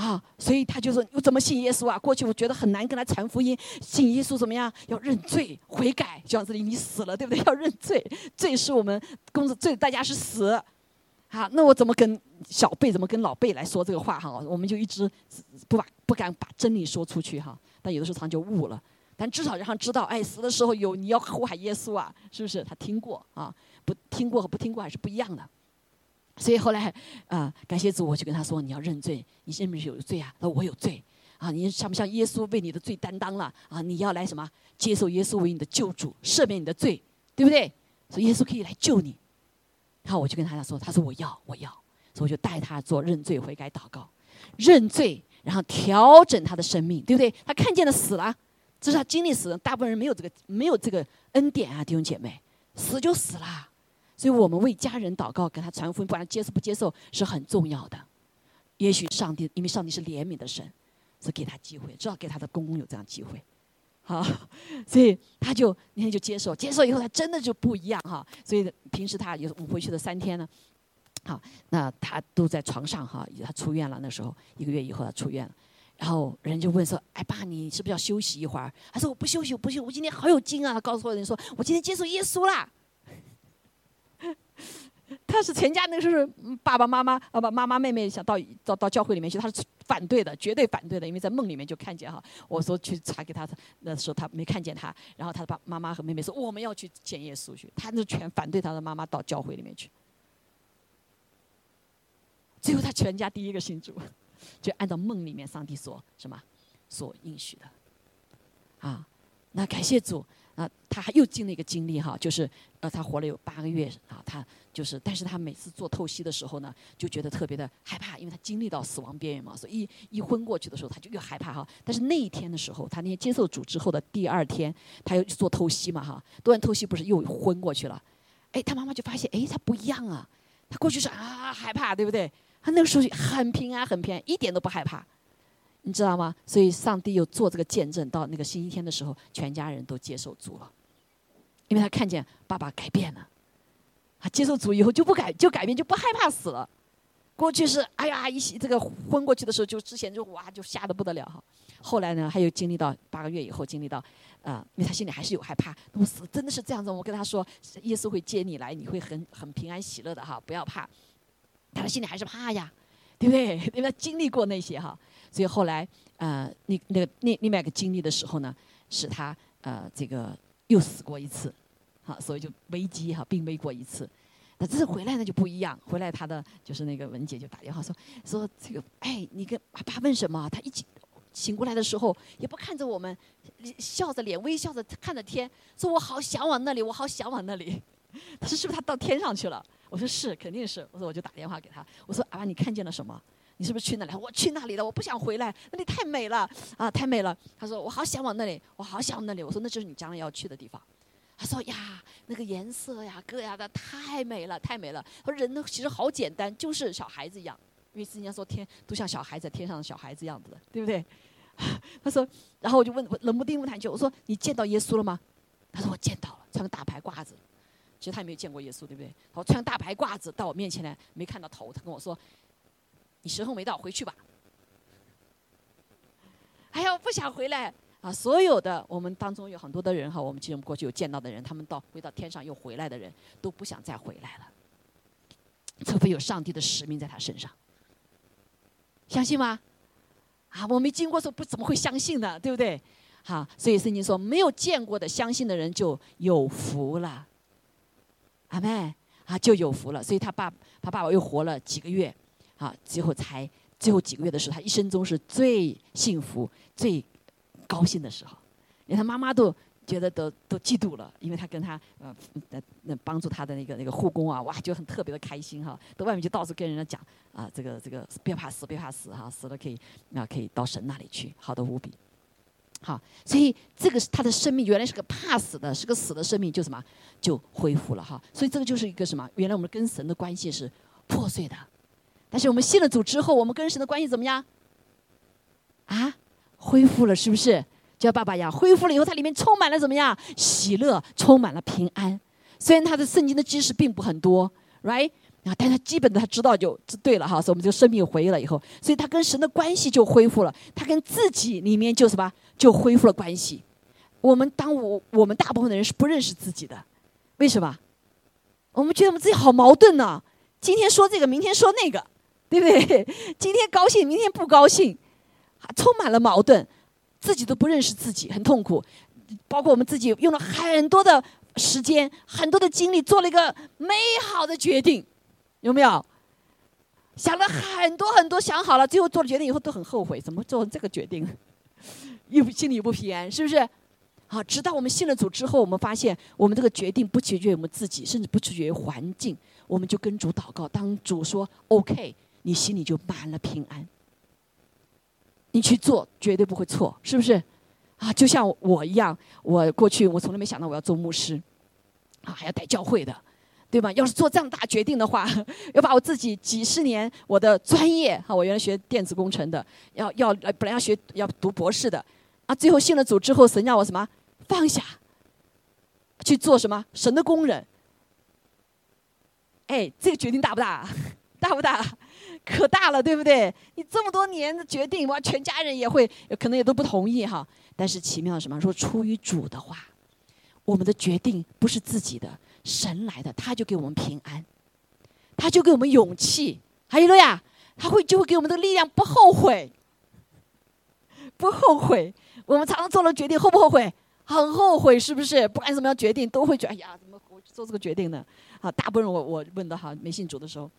啊，所以他就说：“我怎么信耶稣啊？过去我觉得很难跟他传福音。信耶稣怎么样？要认罪悔改。就像这里，你死了，对不对？要认罪，罪是我们工作罪，代价是死。好，那我怎么跟小辈，怎么跟老辈来说这个话？哈，我们就一直不把不敢把真理说出去哈。但有的时候常就悟了。但至少让他知道，哎，死的时候有你要呼喊耶稣啊，是不是？他听过啊，不听过和不听过还是不一样的。”所以后来，啊，感谢主，我就跟他说：“你要认罪，你是不是有罪啊？”他说：“我有罪。”啊，你像不像耶稣为你的罪担当了？啊，你要来什么？接受耶稣为你的救主，赦免你的罪，对不对？所以耶稣可以来救你。然后我就跟他说：“他说我要，我要。”所以我就带他做认罪悔改祷告。认罪，然后调整他的生命，对不对？他看见了死了，这是他经历死。大部分人没有这个没有这个恩典啊，弟兄姐妹，死就死了。所以我们为家人祷告，给他传福音，不管接受不接受是很重要的。也许上帝，因为上帝是怜悯的神，是给他机会，至少给他的公公有这样机会，好，所以他就那天就接受，接受以后他真的就不一样哈。所以平时他有我回去的三天呢，好，那他都在床上哈，他出院了那时候一个月以后他出院了，然后人就问说：“哎爸，你是不是要休息一会儿？”他说：“我不休息，我不休息，我今天好有劲啊！”他告诉所有人说：“我今天接受耶稣啦。” 他是全家那时候，爸爸妈妈啊不妈妈妹妹想到到到教会里面去，他是反对的，绝对反对的，因为在梦里面就看见哈。我说去查给他，那时候他没看见他，然后他的爸妈妈和妹妹说我们要去见耶稣去，他就全反对他的妈妈到教会里面去。最后他全家第一个信主，就按照梦里面上帝所什么所应许的，啊，那感谢主。啊，他还又经历一个经历哈，就是呃，他活了有八个月啊，他就是，但是他每次做透析的时候呢，就觉得特别的害怕，因为他经历到死亡边缘嘛，所以一一昏过去的时候，他就越害怕哈。但是那一天的时候，他那天接受主之后的第二天，他又去做透析嘛哈，做完透析不是又昏过去了，哎，他妈妈就发现，哎，他不一样啊，他过去是啊害怕，对不对？他那个时候很平安，很平安，一点都不害怕。你知道吗？所以上帝又做这个见证，到那个星期天的时候，全家人都接受主了，因为他看见爸爸改变了，啊，接受主以后就不改，就改变，就不害怕死了。过去是哎呀，一这个昏过去的时候，就之前就哇，就吓得不得了哈。后来呢，还有经历到八个月以后，经历到啊，因为他心里还是有害怕。我死真的是这样子，我跟他说，耶稣会接你来，你会很很平安喜乐的哈，不要怕。他的心里还是怕呀，对不对？因为他经历过那些哈。所以后来，呃，那那个那另外一个经历的时候呢，使他呃这个又死过一次，好，所以就危机哈，病危过一次。那这次回来呢就不一样，回来他的就是那个文姐就打电话说说这个，哎，你跟爸问什么？他一醒醒过来的时候也不看着我们，笑着脸微笑着看着天，说我好向往那里，我好向往那里。他说是不是他到天上去了？我说是，肯定是。我说我就打电话给他，我说啊，你看见了什么？你是不是去那里？我去那里了，我不想回来，那里太美了啊，太美了。他说我好向往那里，我好想那里。我说那就是你将来要去的地方。他说呀，那个颜色呀，各样的太美了，太美了。他说人呢其实好简单，就是小孩子一样，因为人家说天都像小孩子，天上的小孩子样子的，对不对？他说，然后我就问冷不丁问他一句，我说你见到耶稣了吗？他说我见到了，穿个大白褂子。其实他也没有见过耶稣，对不对？我穿个大白褂子到我面前来，没看到头，他跟我说。你时候没到，回去吧。哎呀，我不想回来啊！所有的我们当中有很多的人哈，我们其实我们过去有见到的人，他们到回到天上又回来的人，都不想再回来了，除非有上帝的使命在他身上。相信吗？啊，我没经过，说不怎么会相信呢？对不对？好，所以圣经说，没有见过的相信的人就有福了。阿妹啊，就有福了。所以他爸他爸爸又活了几个月。啊，最后才最后几个月的时候，他一生中是最幸福、最高兴的时候，连他妈妈都觉得都都嫉妒了，因为他跟他呃那那帮助他的那个那个护工啊，哇，就很特别的开心哈，到外面就到处跟人家讲啊，这个这个别怕死，别怕死哈，死了可以啊可以到神那里去，好的无比。好，所以这个是他的生命原来是个怕死的，是个死的生命，就什么就恢复了哈。所以这个就是一个什么？原来我们跟神的关系是破碎的。但是我们信了主之后，我们跟神的关系怎么样？啊，恢复了，是不是？就像爸爸一样，恢复了以后，它里面充满了怎么样？喜乐，充满了平安。虽然他的圣经的知识并不很多，right？啊，但他基本的他知道就对了哈。所以我们就生命回忆了以后，所以他跟神的关系就恢复了，他跟自己里面就什么就恢复了关系。我们当我我们大部分的人是不认识自己的，为什么？我们觉得我们自己好矛盾呢？今天说这个，明天说那个。对不对？今天高兴，明天不高兴，充满了矛盾，自己都不认识自己，很痛苦。包括我们自己用了很多的时间、很多的精力，做了一个美好的决定，有没有？想了很多很多，想好了，最后做了决定以后都很后悔，怎么做这个决定？又心里又不平安，是不是？好，直到我们信了主之后，我们发现我们这个决定不取决于我们自己，甚至不取决于环境，我们就跟主祷告，当主说 “OK”。你心里就满了平安，你去做绝对不会错，是不是？啊，就像我一样，我过去我从来没想到我要做牧师，啊，还要带教会的，对吧？要是做这样大决定的话，要把我自己几十年我的专业，哈，我原来学电子工程的，要要本来要学要读博士的，啊，最后信了主之后，神让我什么放下，去做什么神的工人。哎，这个决定大不大？大不大？可大了，对不对？你这么多年的决定，哇，全家人也会可能也都不同意哈。但是奇妙什么？说出于主的话，我们的决定不是自己的，神来的，他就给我们平安，他就给我们勇气。还有了呀，他会就会给我们的力量，不后悔，不后悔。我们常常做了决定，后不后悔？很后悔，是不是？不管怎么样决定，都会觉得哎呀，怎么我做这个决定呢？好，大部分人我我问的哈，没信主的时候。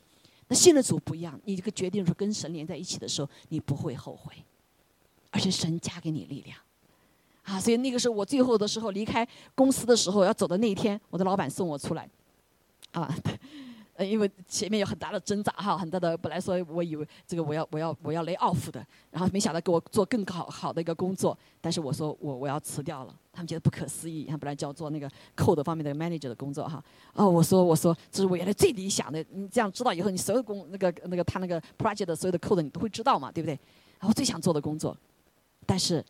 那信的主不一样，你这个决定是跟神连在一起的时候，你不会后悔，而且神加给你力量，啊，所以那个时候我最后的时候离开公司的时候要走的那一天，我的老板送我出来，啊。因为前面有很大的挣扎哈，很大的本来说我以为这个我要我要我要 lay off 的，然后没想到给我做更好好的一个工作，但是我说我我要辞掉了，他们觉得不可思议，他本来就要做那个 code 方面的 manager 的工作哈，哦我说我说这是我原来最理想的，你这样知道以后你所有工那个那个他那个 project 所有的 code 你都会知道嘛，对不对？然后最想做的工作，但是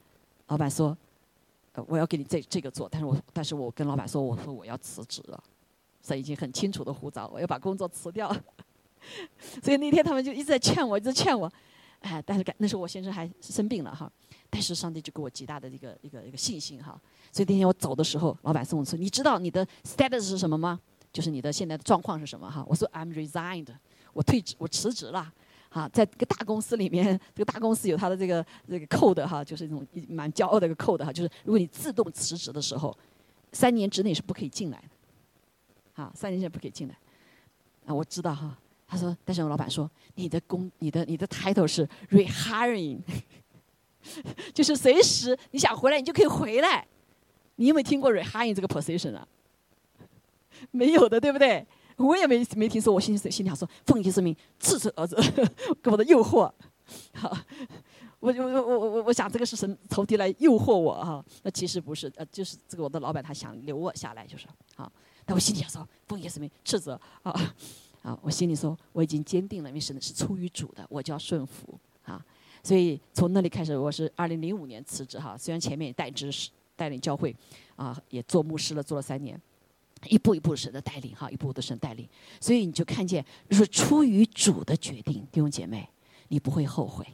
老板说，呃我要给你这这个做，但是我但是我跟老板说我说我要辞职了。所以已经很清楚的呼召，我要把工作辞掉。所以那天他们就一直在劝我，一直劝我。哎，但是感那时候我先生还生病了哈。但是上帝就给我极大的一个一个一个信心哈。所以那天我走的时候，老板送我说：“你知道你的 status 是什么吗？就是你的现在的状况是什么哈？”我说：“I'm resigned，我退职，我辞职了。哈，在一个大公司里面，这个大公司有它的这个这个 code 哈，就是那种蛮骄傲的一个 code 哈，就是如果你自动辞职的时候，三年之内是不可以进来的。”啊，三年前不给进来，啊，我知道哈。他说，但是我老板说，你的工，你的你的 title 是 rehiring，就是随时你想回来，你就可以回来。你有没有听过 rehiring 这个 position 啊？没有的，对不对？我也没没听说。我心里心里想说，奉耶稣名赐死儿子 给我的诱惑。好，我我我我我想这个是神投敌来诱惑我哈。那其实不是，呃，就是这个我的老板他想留我下来，就是好。但我心里想说，奉耶稣名斥责啊 啊！我心里说，我已经坚定了，因为神是出于主的，我就要顺服啊。所以从那里开始，我是二零零五年辞职哈。虽然前面也带职带领教会啊，也做牧师了，做了三年，一步一步神的带领哈，一步一步的神带领。所以你就看见，就是出于主的决定，弟兄姐妹，你不会后悔；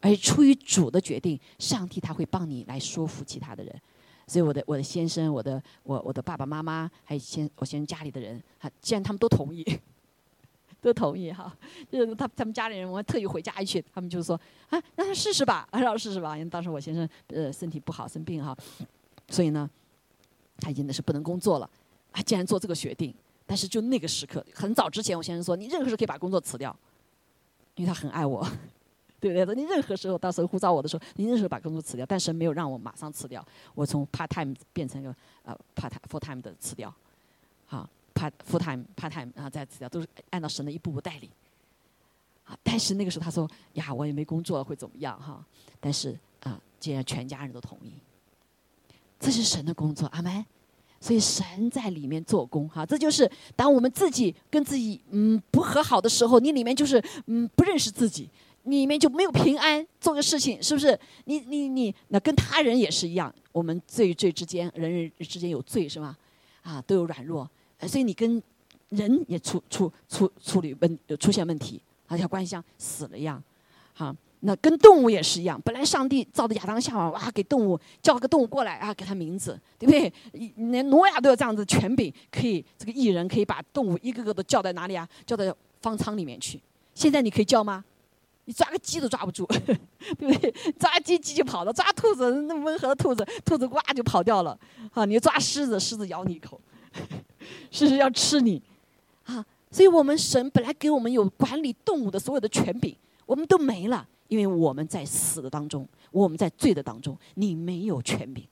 而出于主的决定，上帝他会帮你来说服其他的人。所以我的我的先生，我的我我的爸爸妈妈，还有先我先生家里的人，哈，既然他们都同意，都同意哈，就是他他们家里人，我特意回家一去，他们就说啊，让他试试吧，让他试试吧。因为当时我先生呃身体不好生病哈，所以呢，他已经是不能工作了，啊，竟然做这个决定。但是就那个时刻，很早之前，我先生说你任何时候可以把工作辞掉，因为他很爱我。对不对？你任何时候到时候呼召我的时候，你任何时候把工作辞掉，但是没有让我马上辞掉。我从 part time 变成一个呃 part time full time 的辞掉，好 part full time part time 然后再辞掉，都是按照神的一步步带领。啊，但是那个时候他说呀，我也没工作会怎么样哈？但是啊，既然全家人都同意，这是神的工作，阿门。所以神在里面做工哈，这就是当我们自己跟自己嗯不和好的时候，你里面就是嗯不认识自己。里面就没有平安，做个事情是不是？你你你，那跟他人也是一样。我们罪与罪之间，人人之间有罪是吗？啊，都有软弱，所以你跟人也处处处处理问出现问题，好像关系像死了一样。啊，那跟动物也是一样。本来上帝造的亚当夏娃，哇，给动物叫个动物过来啊，给他名字，对不对？连挪亚都有这样子权柄，可以这个艺人可以把动物一个个都叫在哪里啊？叫到方舱里面去。现在你可以叫吗？你抓个鸡都抓不住，对不对？抓鸡鸡就跑了，抓兔子那温和的兔子，兔子呱就跑掉了。啊，你抓狮子，狮子咬你一口，狮子要吃你。啊，所以我们神本来给我们有管理动物的所有的权柄，我们都没了，因为我们在死的当中，我们在罪的当中，你没有权柄，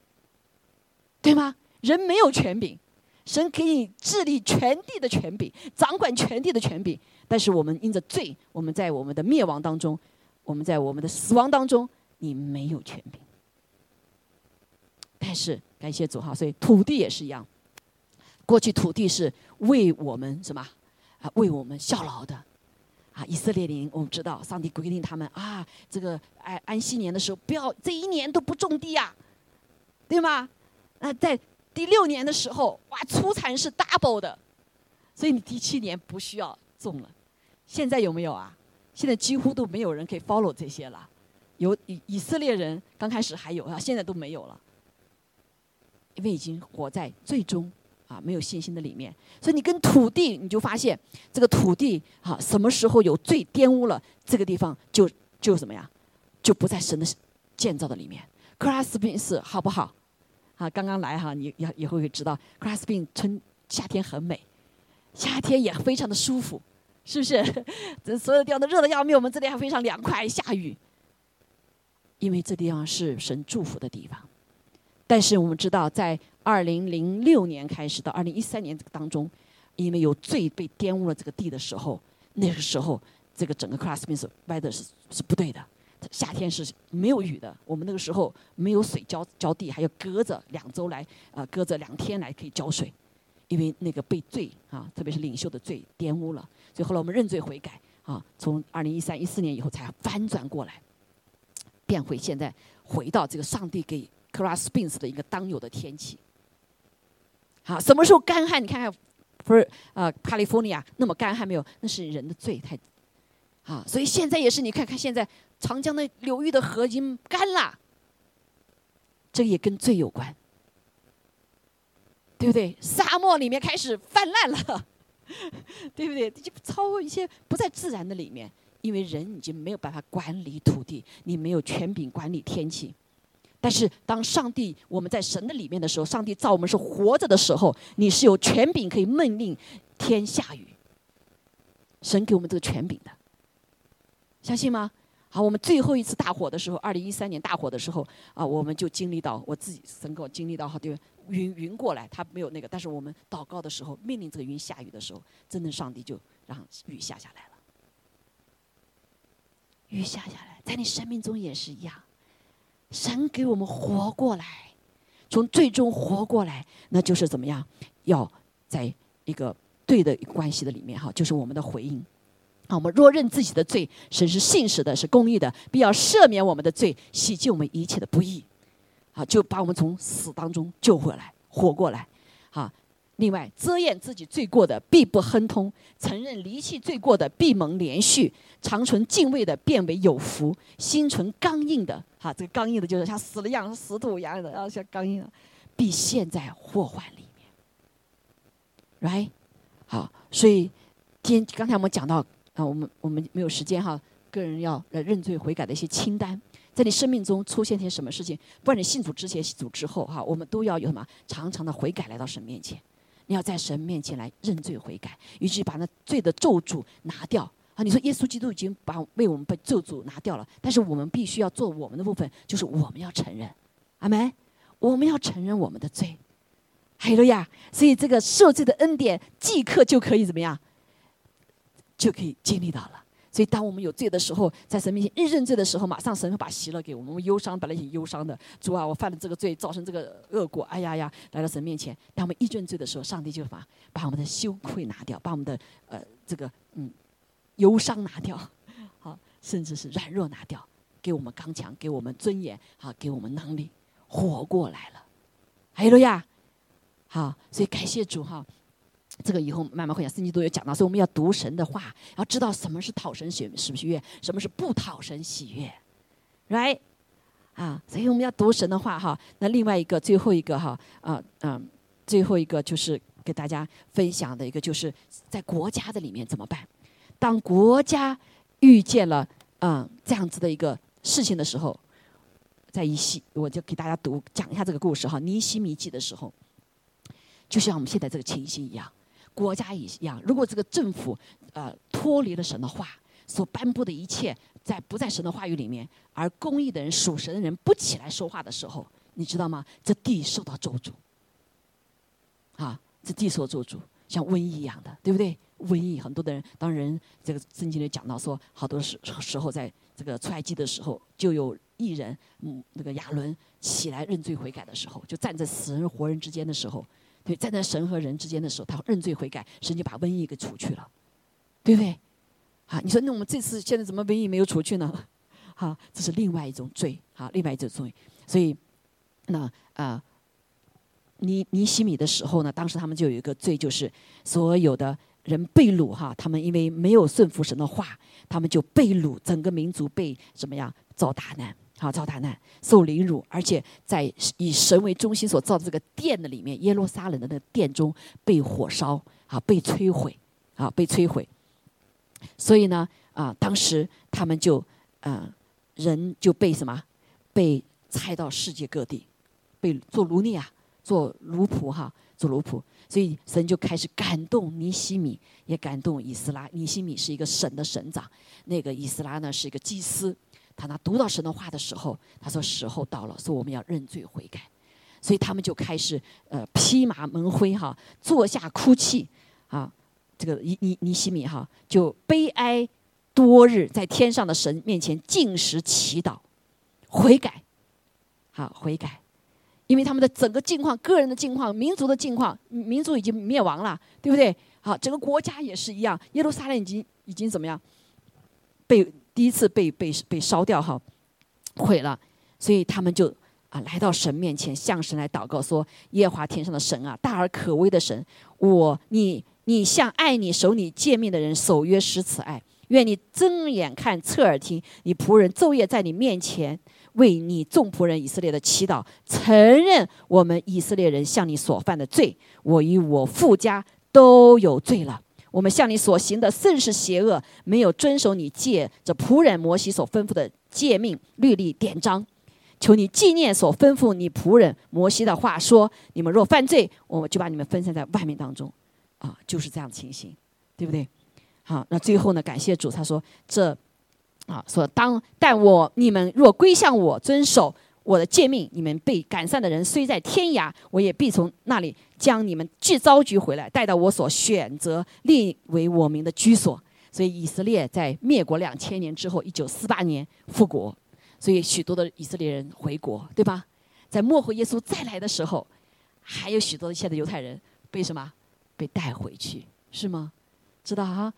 对吗？人没有权柄，神可以治理全地的权柄，掌管全地的权柄。但是我们因着罪，我们在我们的灭亡当中，我们在我们的死亡当中，你没有权柄。但是感谢主哈，所以土地也是一样。过去土地是为我们什么啊？为我们效劳的啊！以色列人，我们知道上帝规定他们啊，这个安安息年的时候，不要这一年都不种地呀，对吗？那在第六年的时候，哇，出产是 double 的，所以你第七年不需要种了。现在有没有啊？现在几乎都没有人可以 follow 这些了。有以以色列人刚开始还有啊，现在都没有了。因为已经活在最终啊没有信心的里面，所以你跟土地，你就发现这个土地啊，什么时候有最玷污了这个地方，就就怎么样，就不在神的建造的里面。克拉斯宾是好不好？啊，刚刚来哈，你要以后会知道，克拉斯宾春夏天很美，夏天也非常的舒服，是不是？这所有地方都热的要命，我们这里还非常凉快，下雨，因为这地方是神祝福的地方。但是我们知道，在二零零六年开始到二零一三年这个当中，因为有罪被玷污了这个地的时候，那个时候这个整个 class means weather 是是不对的，夏天是没有雨的，我们那个时候没有水浇浇地，还要隔着两周来啊，隔着两天来可以浇水，因为那个被罪啊，特别是领袖的罪玷污了，所以后来我们认罪悔改啊，从二零一三一四年以后才翻转过来，变回现在回到这个上帝给。c r a s p i n s 的一个当有的天气，好，什么时候干旱？你看看，不是呃，California 那么干旱没有？那是人的罪太，啊，所以现在也是，你看看现在长江的流域的河已经干了，这也跟罪有关，对不对？沙漠里面开始泛滥了，对不对？就超过一些不在自然的里面，因为人已经没有办法管理土地，你没有权柄管理天气。但是，当上帝我们在神的里面的时候，上帝造我们是活着的时候，你是有权柄可以命令天下雨。神给我们这个权柄的，相信吗？好，我们最后一次大火的时候，二零一三年大火的时候啊，我们就经历到我自己神给我经历到哈，对云云过来，他没有那个，但是我们祷告的时候，命令这个云下雨的时候，真的上帝就让雨下下来了。雨下下来，在你生命中也是一样。神给我们活过来，从最终活过来，那就是怎么样？要在一个对的关系的里面哈，就是我们的回应。啊，我们若认自己的罪，神是信实的，是公义的，必要赦免我们的罪，洗净我们一切的不义。啊，就把我们从死当中救回来，活过来。啊。另外，遮掩自己罪过的必不亨通；承认离弃罪过的必蒙连续；长存敬畏的变为有福；心存刚硬的，哈，这个刚硬的就是像死了一样，死土一样的，然后像刚硬的，必陷在祸患里面。Right？好，所以今刚才我们讲到啊，我们我们没有时间哈，个人要认罪悔改的一些清单，在你生命中出现些什么事情，不管你信主之前、信主之后哈，我们都要有什么长长的悔改来到神面前。你要在神面前来认罪悔改，以及把那罪的咒诅拿掉啊！你说耶稣基督已经把为我们被咒诅拿掉了，但是我们必须要做我们的部分，就是我们要承认，阿门。我们要承认我们的罪，海路亚。所以这个赦罪的恩典即刻就可以怎么样，就可以经历到了。所以，当我们有罪的时候，在神面前一认罪的时候，马上神会把喜乐给我们。忧伤本来挺忧伤的，主啊，我犯了这个罪，造成这个恶果，哎呀呀，来到神面前。当我们一认罪的时候，上帝就把把我们的羞愧拿掉，把我们的呃这个嗯忧伤拿掉，好，甚至是软弱拿掉，给我们刚强，给我们尊严，好，给我们能力，活过来了。哈利路亚，好，所以感谢主哈。这个以后慢慢会讲，圣经都有讲到，所以我们要读神的话，要知道什么是讨神喜喜不是悦，什么是不讨神喜悦，right？啊，所以我们要读神的话哈。那另外一个，最后一个哈，啊嗯，最后一个就是给大家分享的一个，就是在国家的里面怎么办？当国家遇见了嗯这样子的一个事情的时候，在一西，我就给大家读讲一下这个故事哈。尼西米记的时候，就像我们现在这个情形一样。国家一样，如果这个政府呃脱离了神的话，所颁布的一切在不在神的话语里面，而公义的人、属神的人不起来说话的时候，你知道吗？这地受到咒诅，啊，这地受咒诅，像瘟疫一样的，对不对？瘟疫，很多的人，当人这个圣经里讲到说，好多时时候在这个出埃及的时候，就有艺人，嗯，那个亚伦起来认罪悔改的时候，就站在死人活人之间的时候，对，站在神和人之间的时候，他认罪悔改，神就把瘟疫给除去了，对不对？啊，你说那我们这次现在怎么瘟疫没有除去呢？好，这是另外一种罪，好，另外一种罪。所以，那啊，尼尼西米的时候呢，当时他们就有一个罪，就是所有的人被掳哈，他们因为没有顺服神的话，他们就被掳，整个民族被怎么样遭大难，好遭大难，受凌辱，而且在以神为中心所造的这个殿的里面，耶路撒冷的那个殿中被火烧，啊，被摧毁，啊，被摧毁。所以呢，啊，当时他们就，嗯。人就被什么？被拆到世界各地，被做奴隶啊，做奴仆哈，做奴仆。所以神就开始感动尼西米，也感动以斯拉。尼西米是一个省的省长，那个以斯拉呢是一个祭司。他那读到神的话的时候，他说时候到了，说我们要认罪悔改。所以他们就开始呃披麻蒙灰哈，坐下哭泣啊。这个尼尼尼西米哈就悲哀。多日在天上的神面前进食祈祷，悔改，好悔改，因为他们的整个境况、个人的境况、民族的境况，民族已经灭亡了，对不对？好，整个国家也是一样，耶路撒冷已经已经怎么样？被第一次被被被烧掉哈，毁了，所以他们就啊来到神面前，向神来祷告说：耶华天上的神啊，大而可畏的神，我你你向爱你守你诫命的人守约施慈爱。愿你睁眼看，侧耳听，你仆人昼夜在你面前为你众仆人以色列的祈祷，承认我们以色列人向你所犯的罪，我与我父家都有罪了。我们向你所行的甚是邪恶，没有遵守你借着仆人摩西所吩咐的诫命、律例、典章。求你纪念所吩咐你仆人摩西的话，说：你们若犯罪，我们就把你们分散在外面当中。啊，就是这样情形，对不对？好，那最后呢？感谢主，他说这，啊，说当但我你们若归向我，遵守我的诫命，你们被赶散的人虽在天涯，我也必从那里将你们聚召集回来，带到我所选择立为我民的居所。所以以色列在灭国两千年之后，一九四八年复国，所以许多的以色列人回国，对吧？在末后耶稣再来的时候，还有许多的现在犹太人被什么被带回去，是吗？知道哈？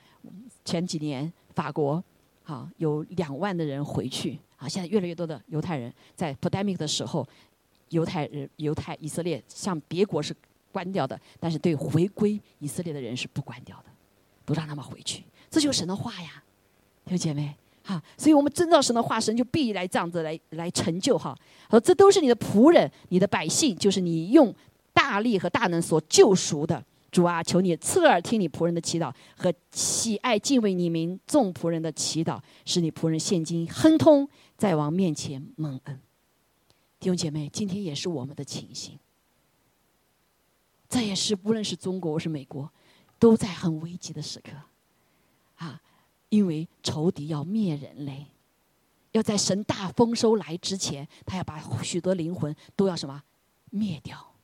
前几年法国，好有两万的人回去，啊，现在越来越多的犹太人在 pandemic 的时候，犹太人、犹太以色列向别国是关掉的，但是对回归以色列的人是不关掉的，不让他们回去，这就是神的话呀，弟兄姐妹，哈，所以我们遵照神的话，神就必来这样子来来成就哈，说这都是你的仆人，你的百姓，就是你用大力和大能所救赎的。主啊，求你侧耳听你仆人的祈祷和喜爱敬畏你名众仆人的祈祷，使你仆人现今亨通，在王面前蒙恩。弟兄姐妹，今天也是我们的情形，这也是不论是中国或是美国，都在很危急的时刻啊！因为仇敌要灭人类，要在神大丰收来之前，他要把许多灵魂都要什么灭掉。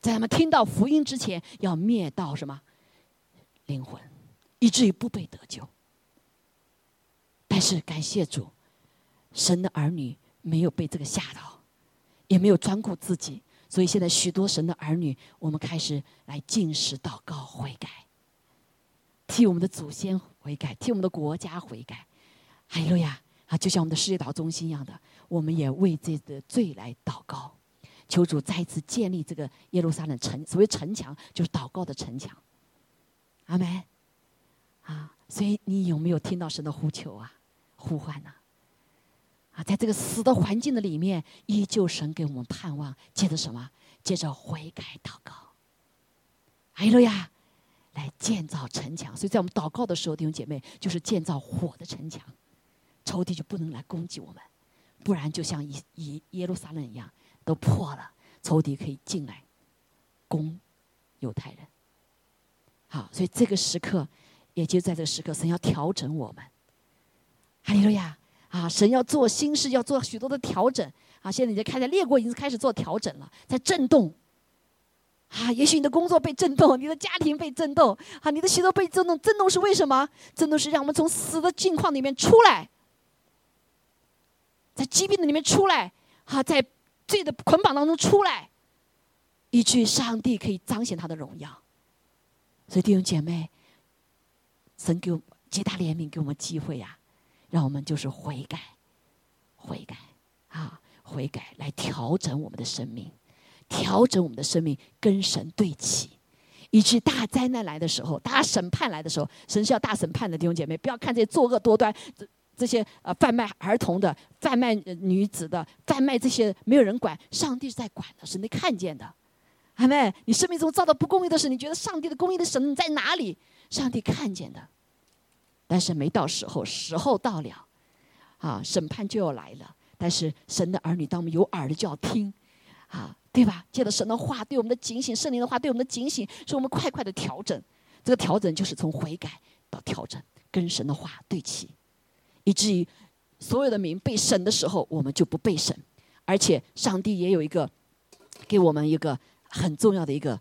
在他们听到福音之前，要灭到什么灵魂，以至于不被得救。但是感谢主，神的儿女没有被这个吓到，也没有专顾自己，所以现在许多神的儿女，我们开始来进食祷告悔改，替我们的祖先悔改，替我们的国家悔改。哈利路亚啊！就像我们的世界岛中心一样的，我们也为这的罪来祷告。求主再次建立这个耶路撒冷城，所谓城墙就是祷告的城墙。阿门。啊，所以你有没有听到神的呼求啊？呼唤呢？啊在这个死的环境的里面，依旧神给我们盼望，接着什么？接着悔改祷告。哎路亚，来建造城墙。所以在我们祷告的时候，弟兄姐妹，就是建造火的城墙，仇敌就不能来攻击我们，不然就像以以耶路撒冷一样。都破了，仇敌可以进来攻犹太人。好，所以这个时刻，也就在这个时刻，神要调整我们。哈利路亚啊！神要做新事，要做许多的调整啊！现在你在看，在列国已经开始做调整了，在震动啊！也许你的工作被震动，你的家庭被震动啊！你的许多被震动，震动是为什么？震动是让我们从死的境况里面出来。在疾病的里面出来，哈，在罪的捆绑当中出来，以至于上帝可以彰显他的荣耀。所以弟兄姐妹，神给我极大怜悯，给我们机会呀，让我们就是悔改，悔改啊，悔改来调整我们的生命，调整我们的生命跟神对齐。以致大灾难来的时候，大审判来的时候，神是要大审判的弟兄姐妹，不要看这些作恶多端、这这些呃贩卖儿童的、贩卖女子的、贩卖这些没有人管，上帝是在管的，神能看见的。阿妹，你生命中遭到不公义的事，你觉得上帝的公义的神在哪里？上帝看见的，但是没到时候，时候到了，啊，审判就要来了。但是神的儿女，当我们有耳的就要听，啊。对吧？借着神的话对我们的警醒，圣灵的话对我们的警醒，使我们快快的调整。这个调整就是从悔改到调整，跟神的话对齐，以至于所有的民被审的时候，我们就不被审。而且上帝也有一个给我们一个很重要的一个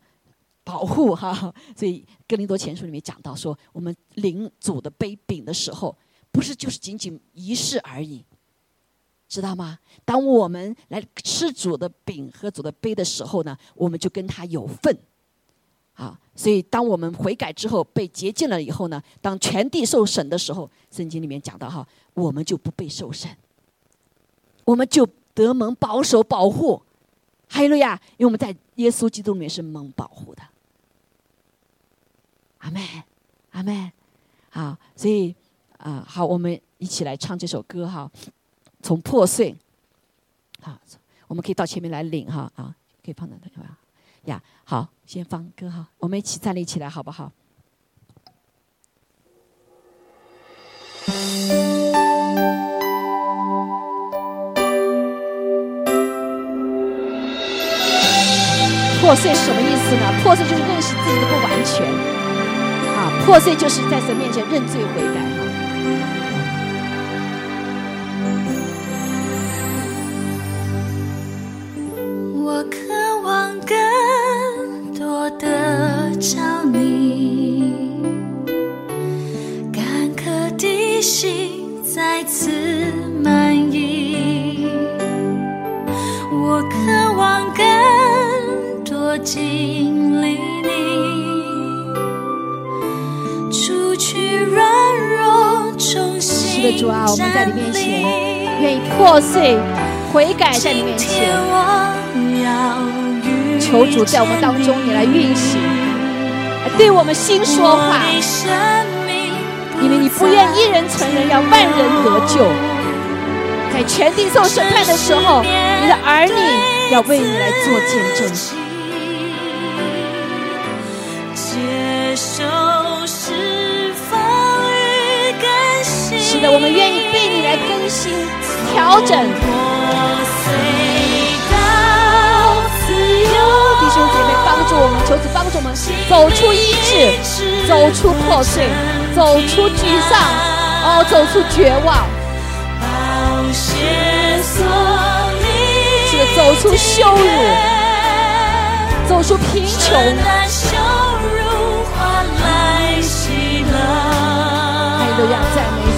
保护哈。所以哥林多前书里面讲到说，我们领主的杯饼的时候，不是就是仅仅仪式而已。知道吗？当我们来吃主的饼、喝主的杯的时候呢，我们就跟他有份，啊！所以当我们悔改之后被洁净了以后呢，当全地受审的时候，圣经里面讲到哈，我们就不被受审，我们就得蒙保守保护，哈利路亚！因为我们在耶稣基督里面是蒙保护的，阿门，阿门，好，所以啊，好，我们一起来唱这首歌哈。从破碎，好，我们可以到前面来领哈啊，可以放在那有没有？呀，好，先放歌哈，我们一起站立起来好不好？破碎是什么意思呢？破碎就是认识自己的不完全，破碎就是在神面前认罪悔改，我渴望更多的着你，干渴的心再次满溢，我渴望更多惊。的，主啊，我们在你面前愿意破碎悔改，在你面前，求主在我们当中，你来运行，对我们心说话。因为你不愿一人成人，要万人得救。在全地受审判的时候，你的儿女要为你来做见证。是的，我们愿意被你来更新、调整。弟兄姐妹，帮助我们，求主帮助我们走出医治，走出破碎。走出沮丧，哦，走出绝望，是的走出羞辱，走出贫穷，还有要赞美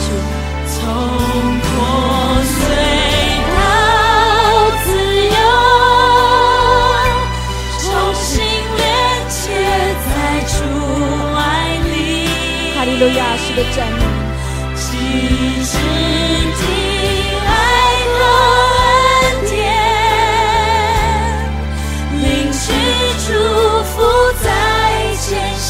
路亚式的赞美，极致的爱和恩典，领取祝福在前行。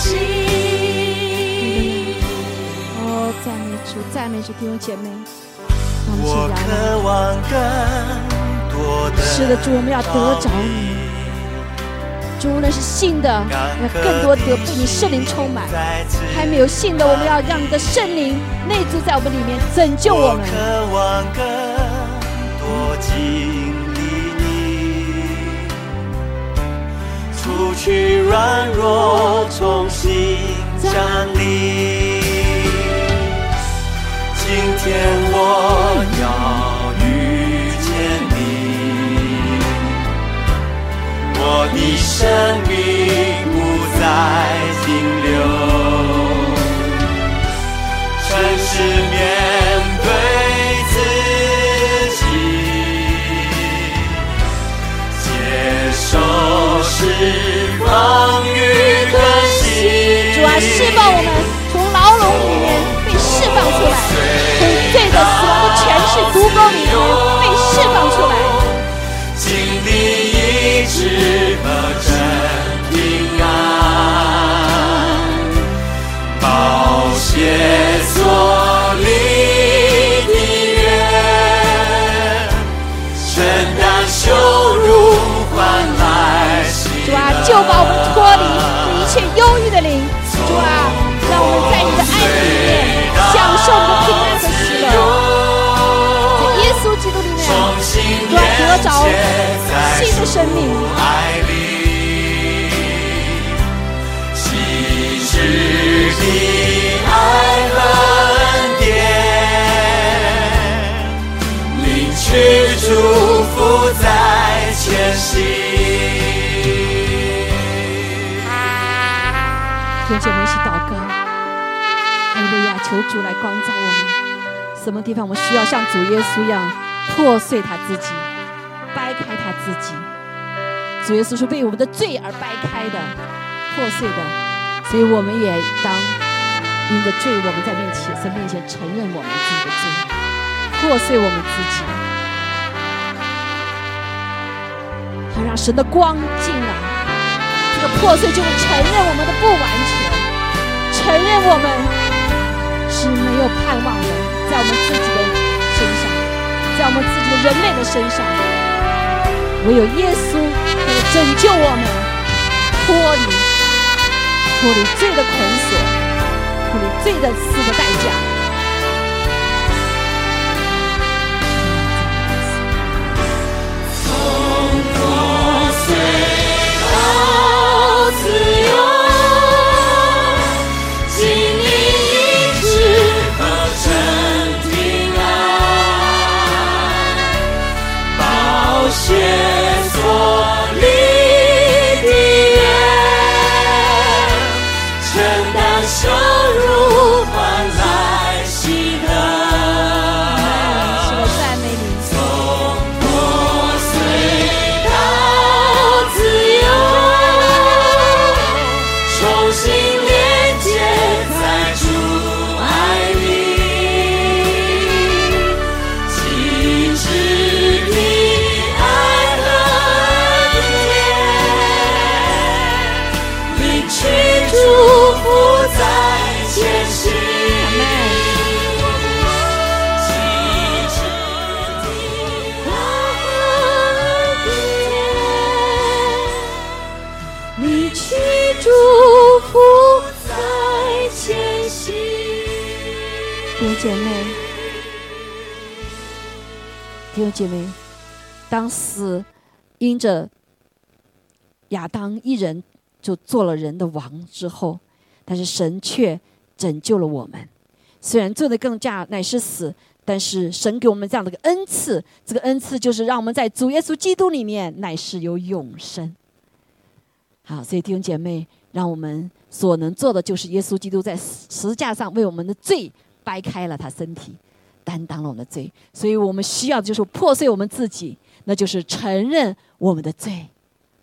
哦，赞美主，赞美主，弟兄姐妹，我渴望更多的，是的，主，我们要得着你。主，无论是信的，要更多得被你圣灵充满；还没有信的，我们要让你的圣灵内住在我们里面，拯救我们。渴望更多经历你，除去软弱，重新站立。今天我要我的生命不再停留，诚实面对自己，接受时光与真心。主啊，释放我们，从牢笼里面被释放出来，从罪的囚笼，全是足够你。就把我们脱离这一切忧郁的灵。主啊，让我们在你的爱里面享受你的平安和喜乐，在耶稣基督里面，主啊，得着新的生命。爱里，极致的爱和恩典，领取祝福在前行。弟兄姐妹一起祷告，哈利路亚！求主来光照我们，什么地方我们需要像主耶稣一样破碎他自己，掰开他自己。主耶稣是为我们的罪而掰开的、破碎的，所以我们也当因着罪，我们在面前神面前承认我们自己的罪，破碎我们自己，好让神的光进来。这个破碎就是承认我们的不完全，承认我们是没有盼望的，在我们自己的身上，在我们自己的人类的身上，唯有耶稣可以拯救我们，脱离脱离罪的捆锁，脱离罪的死的代价。姐妹，当死因着亚当一人就做了人的王之后，但是神却拯救了我们。虽然做的更加乃是死，但是神给我们这样的一个恩赐，这个恩赐就是让我们在主耶稣基督里面乃是有永生。好，所以弟兄姐妹，让我们所能做的就是耶稣基督在十字架上为我们的罪掰开了他身体，担当了我们的罪，所以我们需要就是破碎我们自己，那就是承认我们的罪。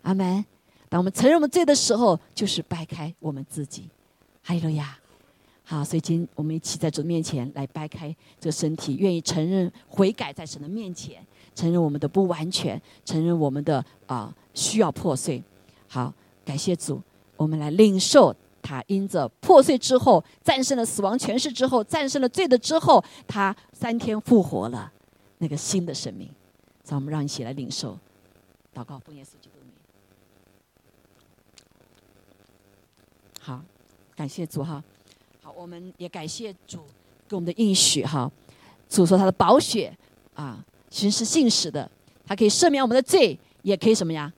阿门。当我们承认我们罪的时候，就是掰开我们自己。哈利路亚。好，所以今我们一起在主面前来掰开这个身体，愿意承认悔改在神的面前，承认我们的不完全，承认我们的啊、需要破碎。好，感谢主，我们来领受他因着破碎之后，战胜了死亡权势之后，战胜了罪的之后，他三天复活了那个新的生命。让我们让一起来领受，祷告，奉耶稣基督名。好，感谢主哈。好，我们也感谢主给我们的应许哈。主说他的宝血啊，其实是信使的，它可以赦免我们的罪，也可以什么呀？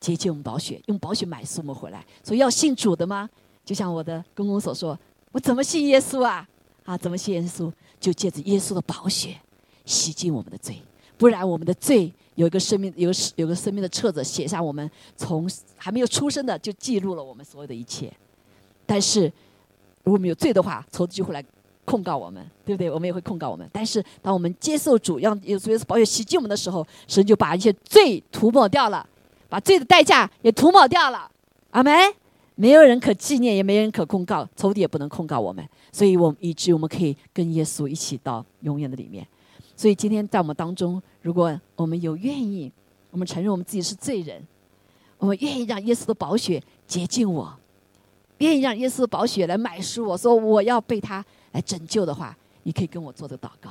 接近我们宝血，用宝血买赎我们回来。所以要信主的吗？就像我的公公所说，我怎么信耶稣啊？啊，怎么信耶稣？就借着耶稣的宝血洗净我们的罪，不然我们的罪有一个生命，有有个生命的册子写下我们从还没有出生的就记录了我们所有的一切。但是如果我们有罪的话，仇敌就会来控告我们，对不对？我们也会控告我们。但是当我们接受主，让有主耶稣宝血洗净我们的时候，神就把一切罪涂抹掉了，把罪的代价也涂抹掉了。阿门。没有人可纪念，也没人可控告，仇敌也不能控告我们，所以我们以致我们可以跟耶稣一起到永远的里面。所以今天在我们当中，如果我们有愿意，我们承认我们自己是罪人，我们愿意让耶稣的宝血洁净我，愿意让耶稣的宝血来买赎我，说我要被他来拯救的话，你可以跟我做的祷告，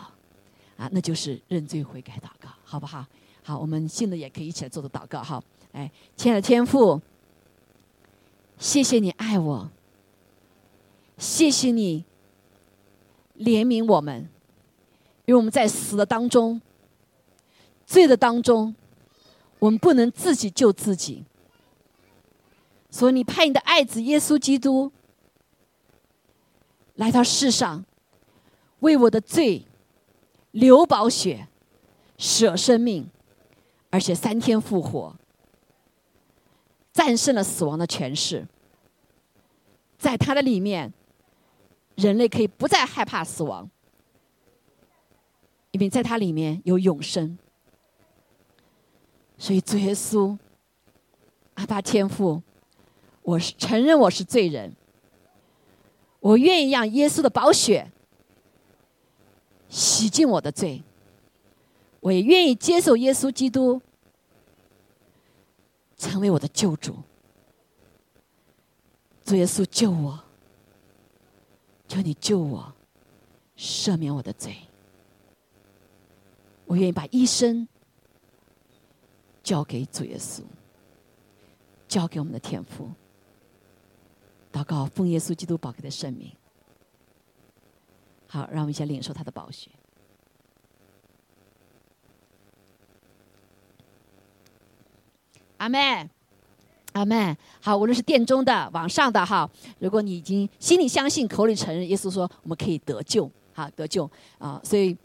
啊，那就是认罪悔改祷告，好不好？好，我们信的也可以一起来做的祷告哈。哎，亲爱的天父，谢谢你爱我，谢谢你怜悯我们，因为我们在死的当中、罪的当中，我们不能自己救自己，所以你派你的爱子耶稣基督来到世上，为我的罪流宝血、舍生命，而且三天复活。战胜了死亡的权势，在他的里面，人类可以不再害怕死亡，因为在他里面有永生。所以主耶稣，阿爸天父，我是承认我是罪人，我愿意让耶稣的宝血洗净我的罪，我也愿意接受耶稣基督。成为我的救主，主耶稣救我，求你救我，赦免我的罪。我愿意把一生交给主耶稣，交给我们的天父。祷告，奉耶稣基督宝贵的圣名。好，让我们先领受他的宝血。阿妹，阿妹，好，无论是殿中的、网上的哈，如果你已经心里相信、口里承认，耶稣说我们可以得救，哈得救啊！所以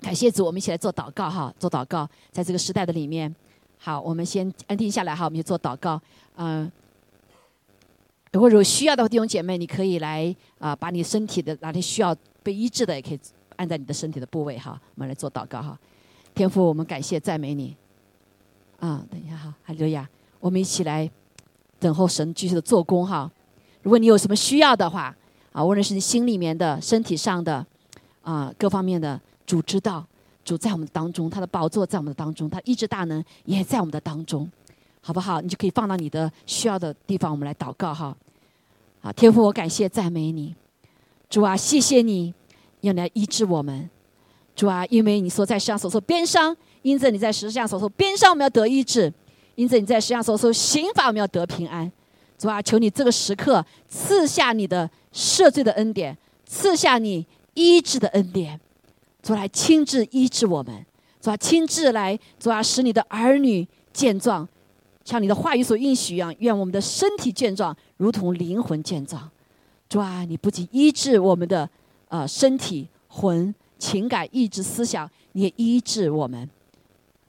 感谢主，我们一起来做祷告哈，做祷告，在这个时代的里面，好，我们先安定下来哈，我们就做祷告。嗯，如果有需要的弟兄姐妹，你可以来啊，把你身体的哪里需要被医治的，也可以按在你的身体的部位哈，我们来做祷告哈。天父，我们感谢赞美你。啊，等一下哈，哈利路亚，我们一起来等候神继续的做工哈。如果你有什么需要的话，啊，无论是你心里面的、身体上的，啊，各方面的，主知道，主在我们当中，他的宝座在我们的当中，他医治大能也在我们的当中，好不好？你就可以放到你的需要的地方，我们来祷告哈。啊，天父，我感谢赞美你，主啊，谢谢你，要来医治我们，主啊，因为你所在世上所受边伤。因此你在十字架所受边上我们要得医治；因此你在十字架所受刑罚我们要得平安。主啊，求你这个时刻赐下你的赦罪的恩典，赐下你医治的恩典。主来亲自医治我们，主啊，亲自来主啊，使你的儿女健壮，像你的话语所应许一样。愿我们的身体健壮，如同灵魂健壮。主啊，你不仅医治我们的呃身体、魂、情感、意志、思想，你也医治我们。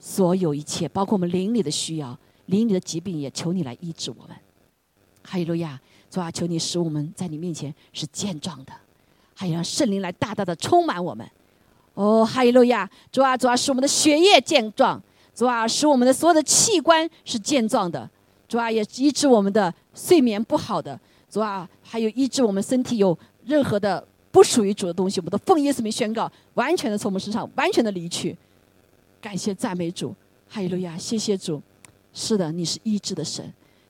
所有一切，包括我们邻里的需要、邻里的疾病，也求你来医治我们。哈利路亚！主啊，求你使我们在你面前是健壮的，还有让圣灵来大大的充满我们。哦，哈利路亚！主啊，主啊，使我们的血液健壮；主啊，使我们的所有的器官是健壮的；主啊，也医治我们的睡眠不好的；主啊，还有医治我们身体有任何的不属于主的东西，我们都奉耶稣名宣告，完全的从我们身上完全的离去。感谢赞美主，哈利路亚！谢谢主，是的，你是医治的神。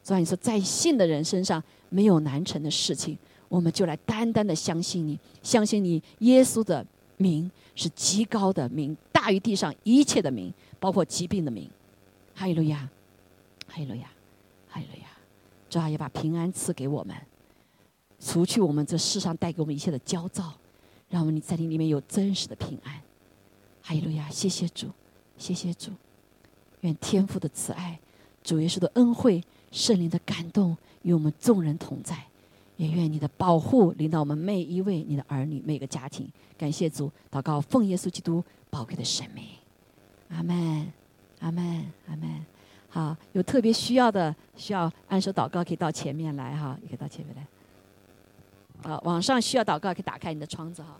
主啊，你说在信的人身上没有难成的事情，我们就来单单的相信你，相信你耶稣的名是极高的名，大于地上一切的名，包括疾病的名。哈利路亚，哈利路亚，哈利路亚！主啊，也把平安赐给我们，除去我们这世上带给我们一切的焦躁，让我们在你里面有真实的平安。哈利路亚，谢谢主。谢谢主，愿天父的慈爱、主耶稣的恩惠、圣灵的感动与我们众人同在，也愿你的保护领导我们每一位你的儿女、每个家庭。感谢主，祷告奉耶稣基督宝贵的生命，阿门，阿门，阿门。好，有特别需要的，需要按手祷告，可以到前面来哈，也可以到前面来。好，网上需要祷告，可以打开你的窗子哈。